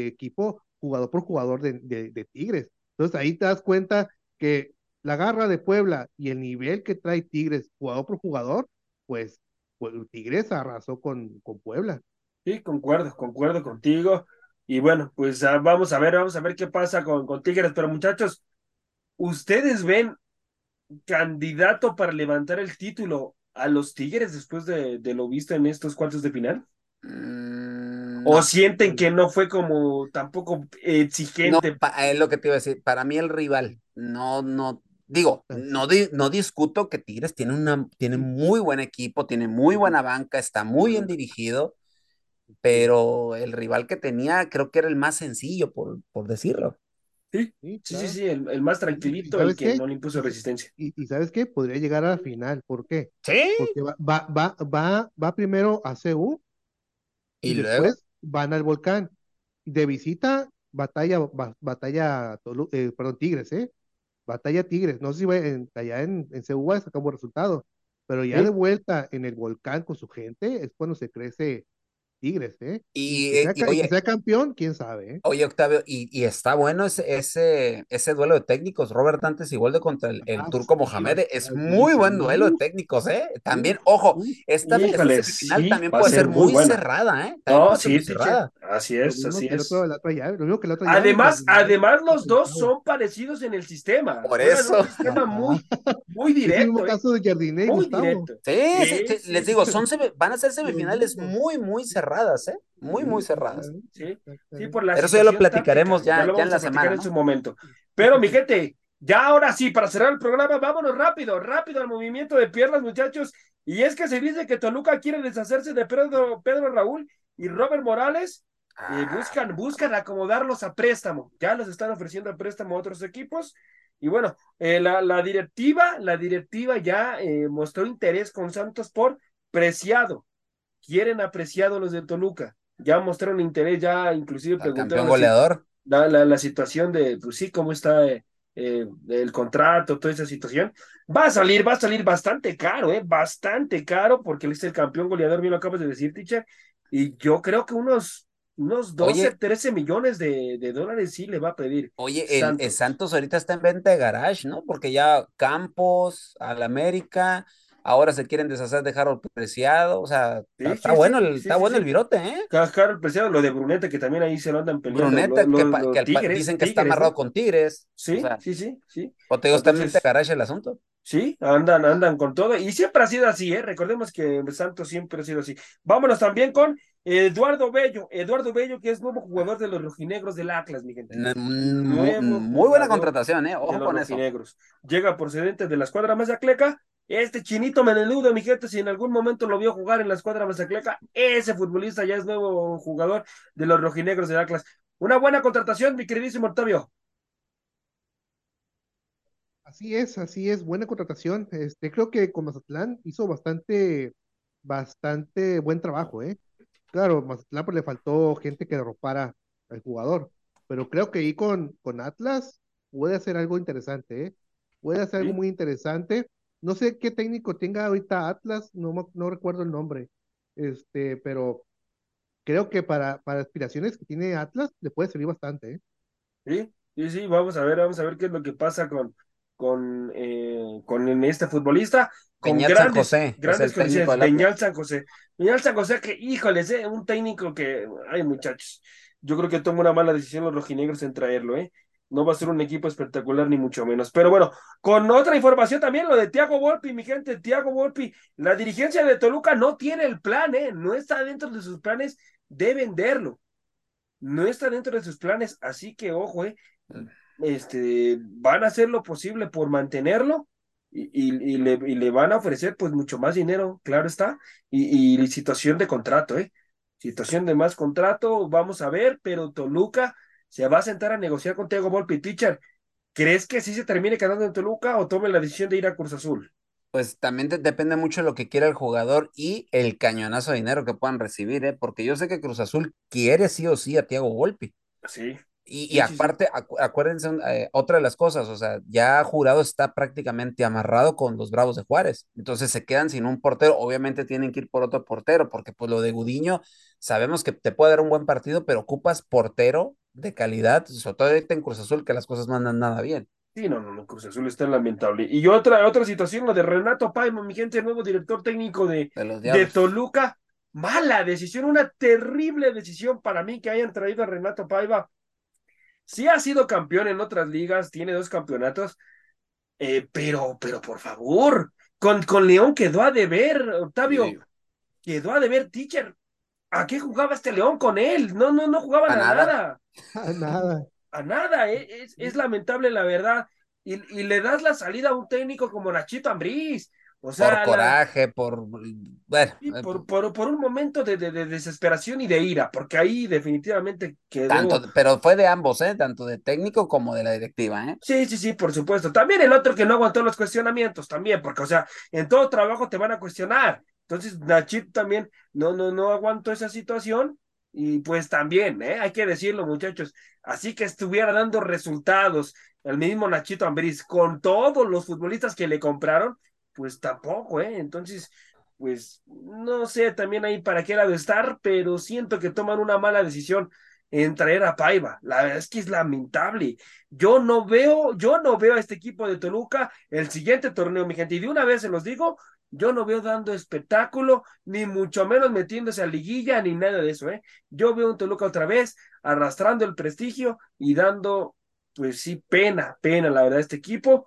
equipo jugador por jugador de, Tigres. Entonces ahí te das cuenta que la garra de Puebla y el nivel que trae Tigres jugador por jugador, pues, pues Tigres arrasó con, con Puebla. Sí, concuerdo, concuerdo contigo. Y bueno, pues ah, vamos a ver, vamos a ver qué pasa con, con Tigres. Pero muchachos, ¿ustedes ven candidato para levantar el título a los Tigres después de, de lo visto en estos cuartos de final? Mm, ¿O sienten que no fue como tampoco exigente? es lo que te iba a decir. Para mí el rival, no, no, digo, no, no discuto que Tigres tiene, una, tiene muy buen equipo, tiene muy buena banca, está muy bien dirigido, pero el rival que tenía creo que era el más sencillo, por, por decirlo. Sí, sí, sí, sí, el, más tranquilito, el que no le impuso resistencia. Y, ¿sabes qué? Podría llegar a la final, ¿por qué? Sí. Porque va, va, va, va, va primero a CU y, luego van al volcán. De visita, batalla, batalla, eh, perdón, Tigres, ¿eh? Batalla Tigres. No sé si va en, allá en, en Ceúba sacamos resultado, pero ya de vuelta en el volcán con su gente es cuando se crece Tigres, ¿eh? Y, que sea, sea campeón, quién sabe, ¿eh? Oye, Octavio, y, y, está bueno ese, ese, ese duelo de técnicos. Robert antes igual de contra el, el ah, turco Mohamed. Es muy buen duelo de técnicos, ¿eh? También, ojo, esta, esta final también puede ser muy, cerrada, ¿eh? no, sí, cerrada. Así es, así es. además, además los dos son parecidos en el sistema. Por eso. Un sistema muy, muy directo. El ¿eh? caso de Jardiné muy directo. Sí, sí, les digo, son van a ser semifinales muy, muy cerradas cerradas, ¿eh? Muy, muy cerradas. Sí, sí, por la Pero eso ya lo platicaremos ya, ya, en la semana. En su momento. Pero, mi gente, ya ahora sí, para cerrar el programa, vámonos rápido, rápido al movimiento de piernas, muchachos. Y es que se dice que Toluca quiere deshacerse de Pedro, Pedro Raúl y Robert Morales. Y ah. buscan, buscan acomodarlos a préstamo. Ya los están ofreciendo a préstamo a otros equipos. Y bueno, eh, la, la, directiva, la directiva ya eh, mostró interés con Santos por Preciado quieren apreciado los de Toluca. Ya mostraron interés, ya inclusive preguntaron. goleador. La, la, situación de, pues sí, cómo está eh, eh, el contrato, toda esa situación. Va a salir, va a salir bastante caro, ¿eh? Bastante caro, porque él es el campeón goleador, bien lo acabas de decir, teacher. Y yo creo que unos unos 12, 13 millones de, de, dólares sí le va a pedir. Oye, Santos. El, Santos ahorita está en venta de garage, ¿no? Porque ya Campos, al América, ahora se quieren deshacer de Harold Preciado, o sea, está, bueno, el, está bueno el virote, ¿eh? Harold Preciado, lo de Bruneta, que también ahí se lo andan peleando. Bruneta, que, dicen que está amarrado con Tigres. Sí, sí, sí, sí. O te digo, garage el asunto. Sí, andan, andan con todo, y siempre ha sido así, ¿eh? Recordemos que Santos siempre ha sido así. Vámonos también con Eduardo Bello, Eduardo Bello, que es nuevo jugador de los rojinegros del Atlas, mi gente. muy buena contratación, ¿eh? Ojo con eso. Llega procedente de la escuadra Mazacleca este chinito meneludo, mi gente, si en algún momento lo vio jugar en la escuadra Mazacleca, ese futbolista ya es nuevo jugador de los rojinegros de Atlas. Una buena contratación, mi queridísimo Octavio. Así es, así es, buena contratación. Este, creo que con Mazatlán hizo bastante, bastante buen trabajo, ¿eh? Claro, Mazatlán pues, le faltó gente que derropara al jugador, pero creo que ahí con, con Atlas puede hacer algo interesante, ¿eh? Puede hacer algo muy interesante no sé qué técnico tenga ahorita Atlas, no, no recuerdo el nombre, este, pero creo que para, para aspiraciones que tiene Atlas le puede servir bastante. ¿eh? Sí, sí, sí, vamos a ver, vamos a ver qué es lo que pasa con, con, eh, con este futbolista. Con grandes, San José, grandes Peñal San José. Peñal San José, que híjoles, eh, un técnico que, ay muchachos, yo creo que toma una mala decisión los rojinegros en traerlo, ¿eh? No va a ser un equipo espectacular ni mucho menos. Pero bueno, con otra información también, lo de Tiago Volpi, mi gente, Tiago Volpi, la dirigencia de Toluca no tiene el plan, ¿eh? no está dentro de sus planes de venderlo. No está dentro de sus planes, así que ojo, ¿eh? Este, van a hacer lo posible por mantenerlo y, y, le, y le, van a ofrecer pues mucho más dinero, claro está, y, y situación de contrato, ¿eh? Situación de más contrato, vamos a ver, pero Toluca se va a sentar a negociar con Tego Volpi. Teacher, ¿crees que sí se termine quedando en Toluca o tome la decisión de ir a Cruz Azul? Pues también depende mucho de lo que quiera el jugador y el cañonazo de dinero que puedan recibir, ¿eh? porque yo sé que Cruz Azul quiere sí o sí a Tiago Volpi. Sí. Y, aparte, acuérdense, eh, otra de las cosas, o sea, ya Jurado está prácticamente amarrado con los Bravos de Juárez, entonces se quedan sin un portero, obviamente tienen que ir por otro portero, porque pues lo de Gudiño, sabemos que te puede dar un buen partido, pero ocupas portero de calidad, sobre todo en Cruz Azul, que las cosas no andan nada bien. Sí, no, no, no, Cruz Azul está lamentable. Y otra, otra situación, lo de Renato Paimo, mi gente, nuevo director técnico de, de, Toluca. Mala decisión, una terrible decisión para mí que hayan traído a Renato Paiva. Sí ha sido campeón en otras ligas, tiene dos campeonatos, eh, pero, pero por favor, con, con León quedó a deber, Octavio, quedó a deber, teacher. ¿A qué jugaba este León con él? No, no, no jugaban a, nada. A nada. A nada, eh, es, lamentable la verdad. Y, y, le das la salida a un técnico como Nachito Ambriz. O sea, por coraje, por bueno, eh, por, por, por, un momento de, de, desesperación y de ira, porque ahí definitivamente quedó. Tanto, pero fue de ambos, ¿eh? Tanto de técnico como de la directiva, ¿eh? Sí, sí, sí, por supuesto. También el otro que no aguantó los cuestionamientos, también, porque, o sea, en todo trabajo te van a cuestionar. Entonces, Nachito también no, no, no aguantó esa situación y pues también, ¿eh? hay que decirlo muchachos, así que estuviera dando resultados el mismo Nachito Ambriz con todos los futbolistas que le compraron, pues tampoco, ¿eh? Entonces, pues no sé también ahí para qué lado estar, pero siento que toman una mala decisión en traer a Paiva. La verdad es que es lamentable. Yo no veo, yo no veo a este equipo de Toluca el siguiente torneo, mi gente. Y de una vez se los digo, yo no veo dando espectáculo, ni mucho menos metiéndose a liguilla, ni nada de eso, ¿eh? Yo veo un Toluca otra vez arrastrando el prestigio y dando, pues sí, pena, pena, la verdad, este equipo.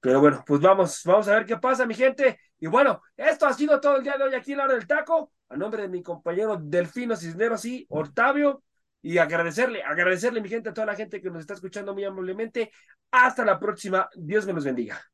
Pero bueno, pues vamos, vamos a ver qué pasa, mi gente. Y bueno, esto ha sido todo el día de hoy aquí en la hora del taco. A nombre de mi compañero Delfino Cisneros y Octavio. Y agradecerle, agradecerle, mi gente, a toda la gente que nos está escuchando muy amablemente. Hasta la próxima. Dios me los bendiga.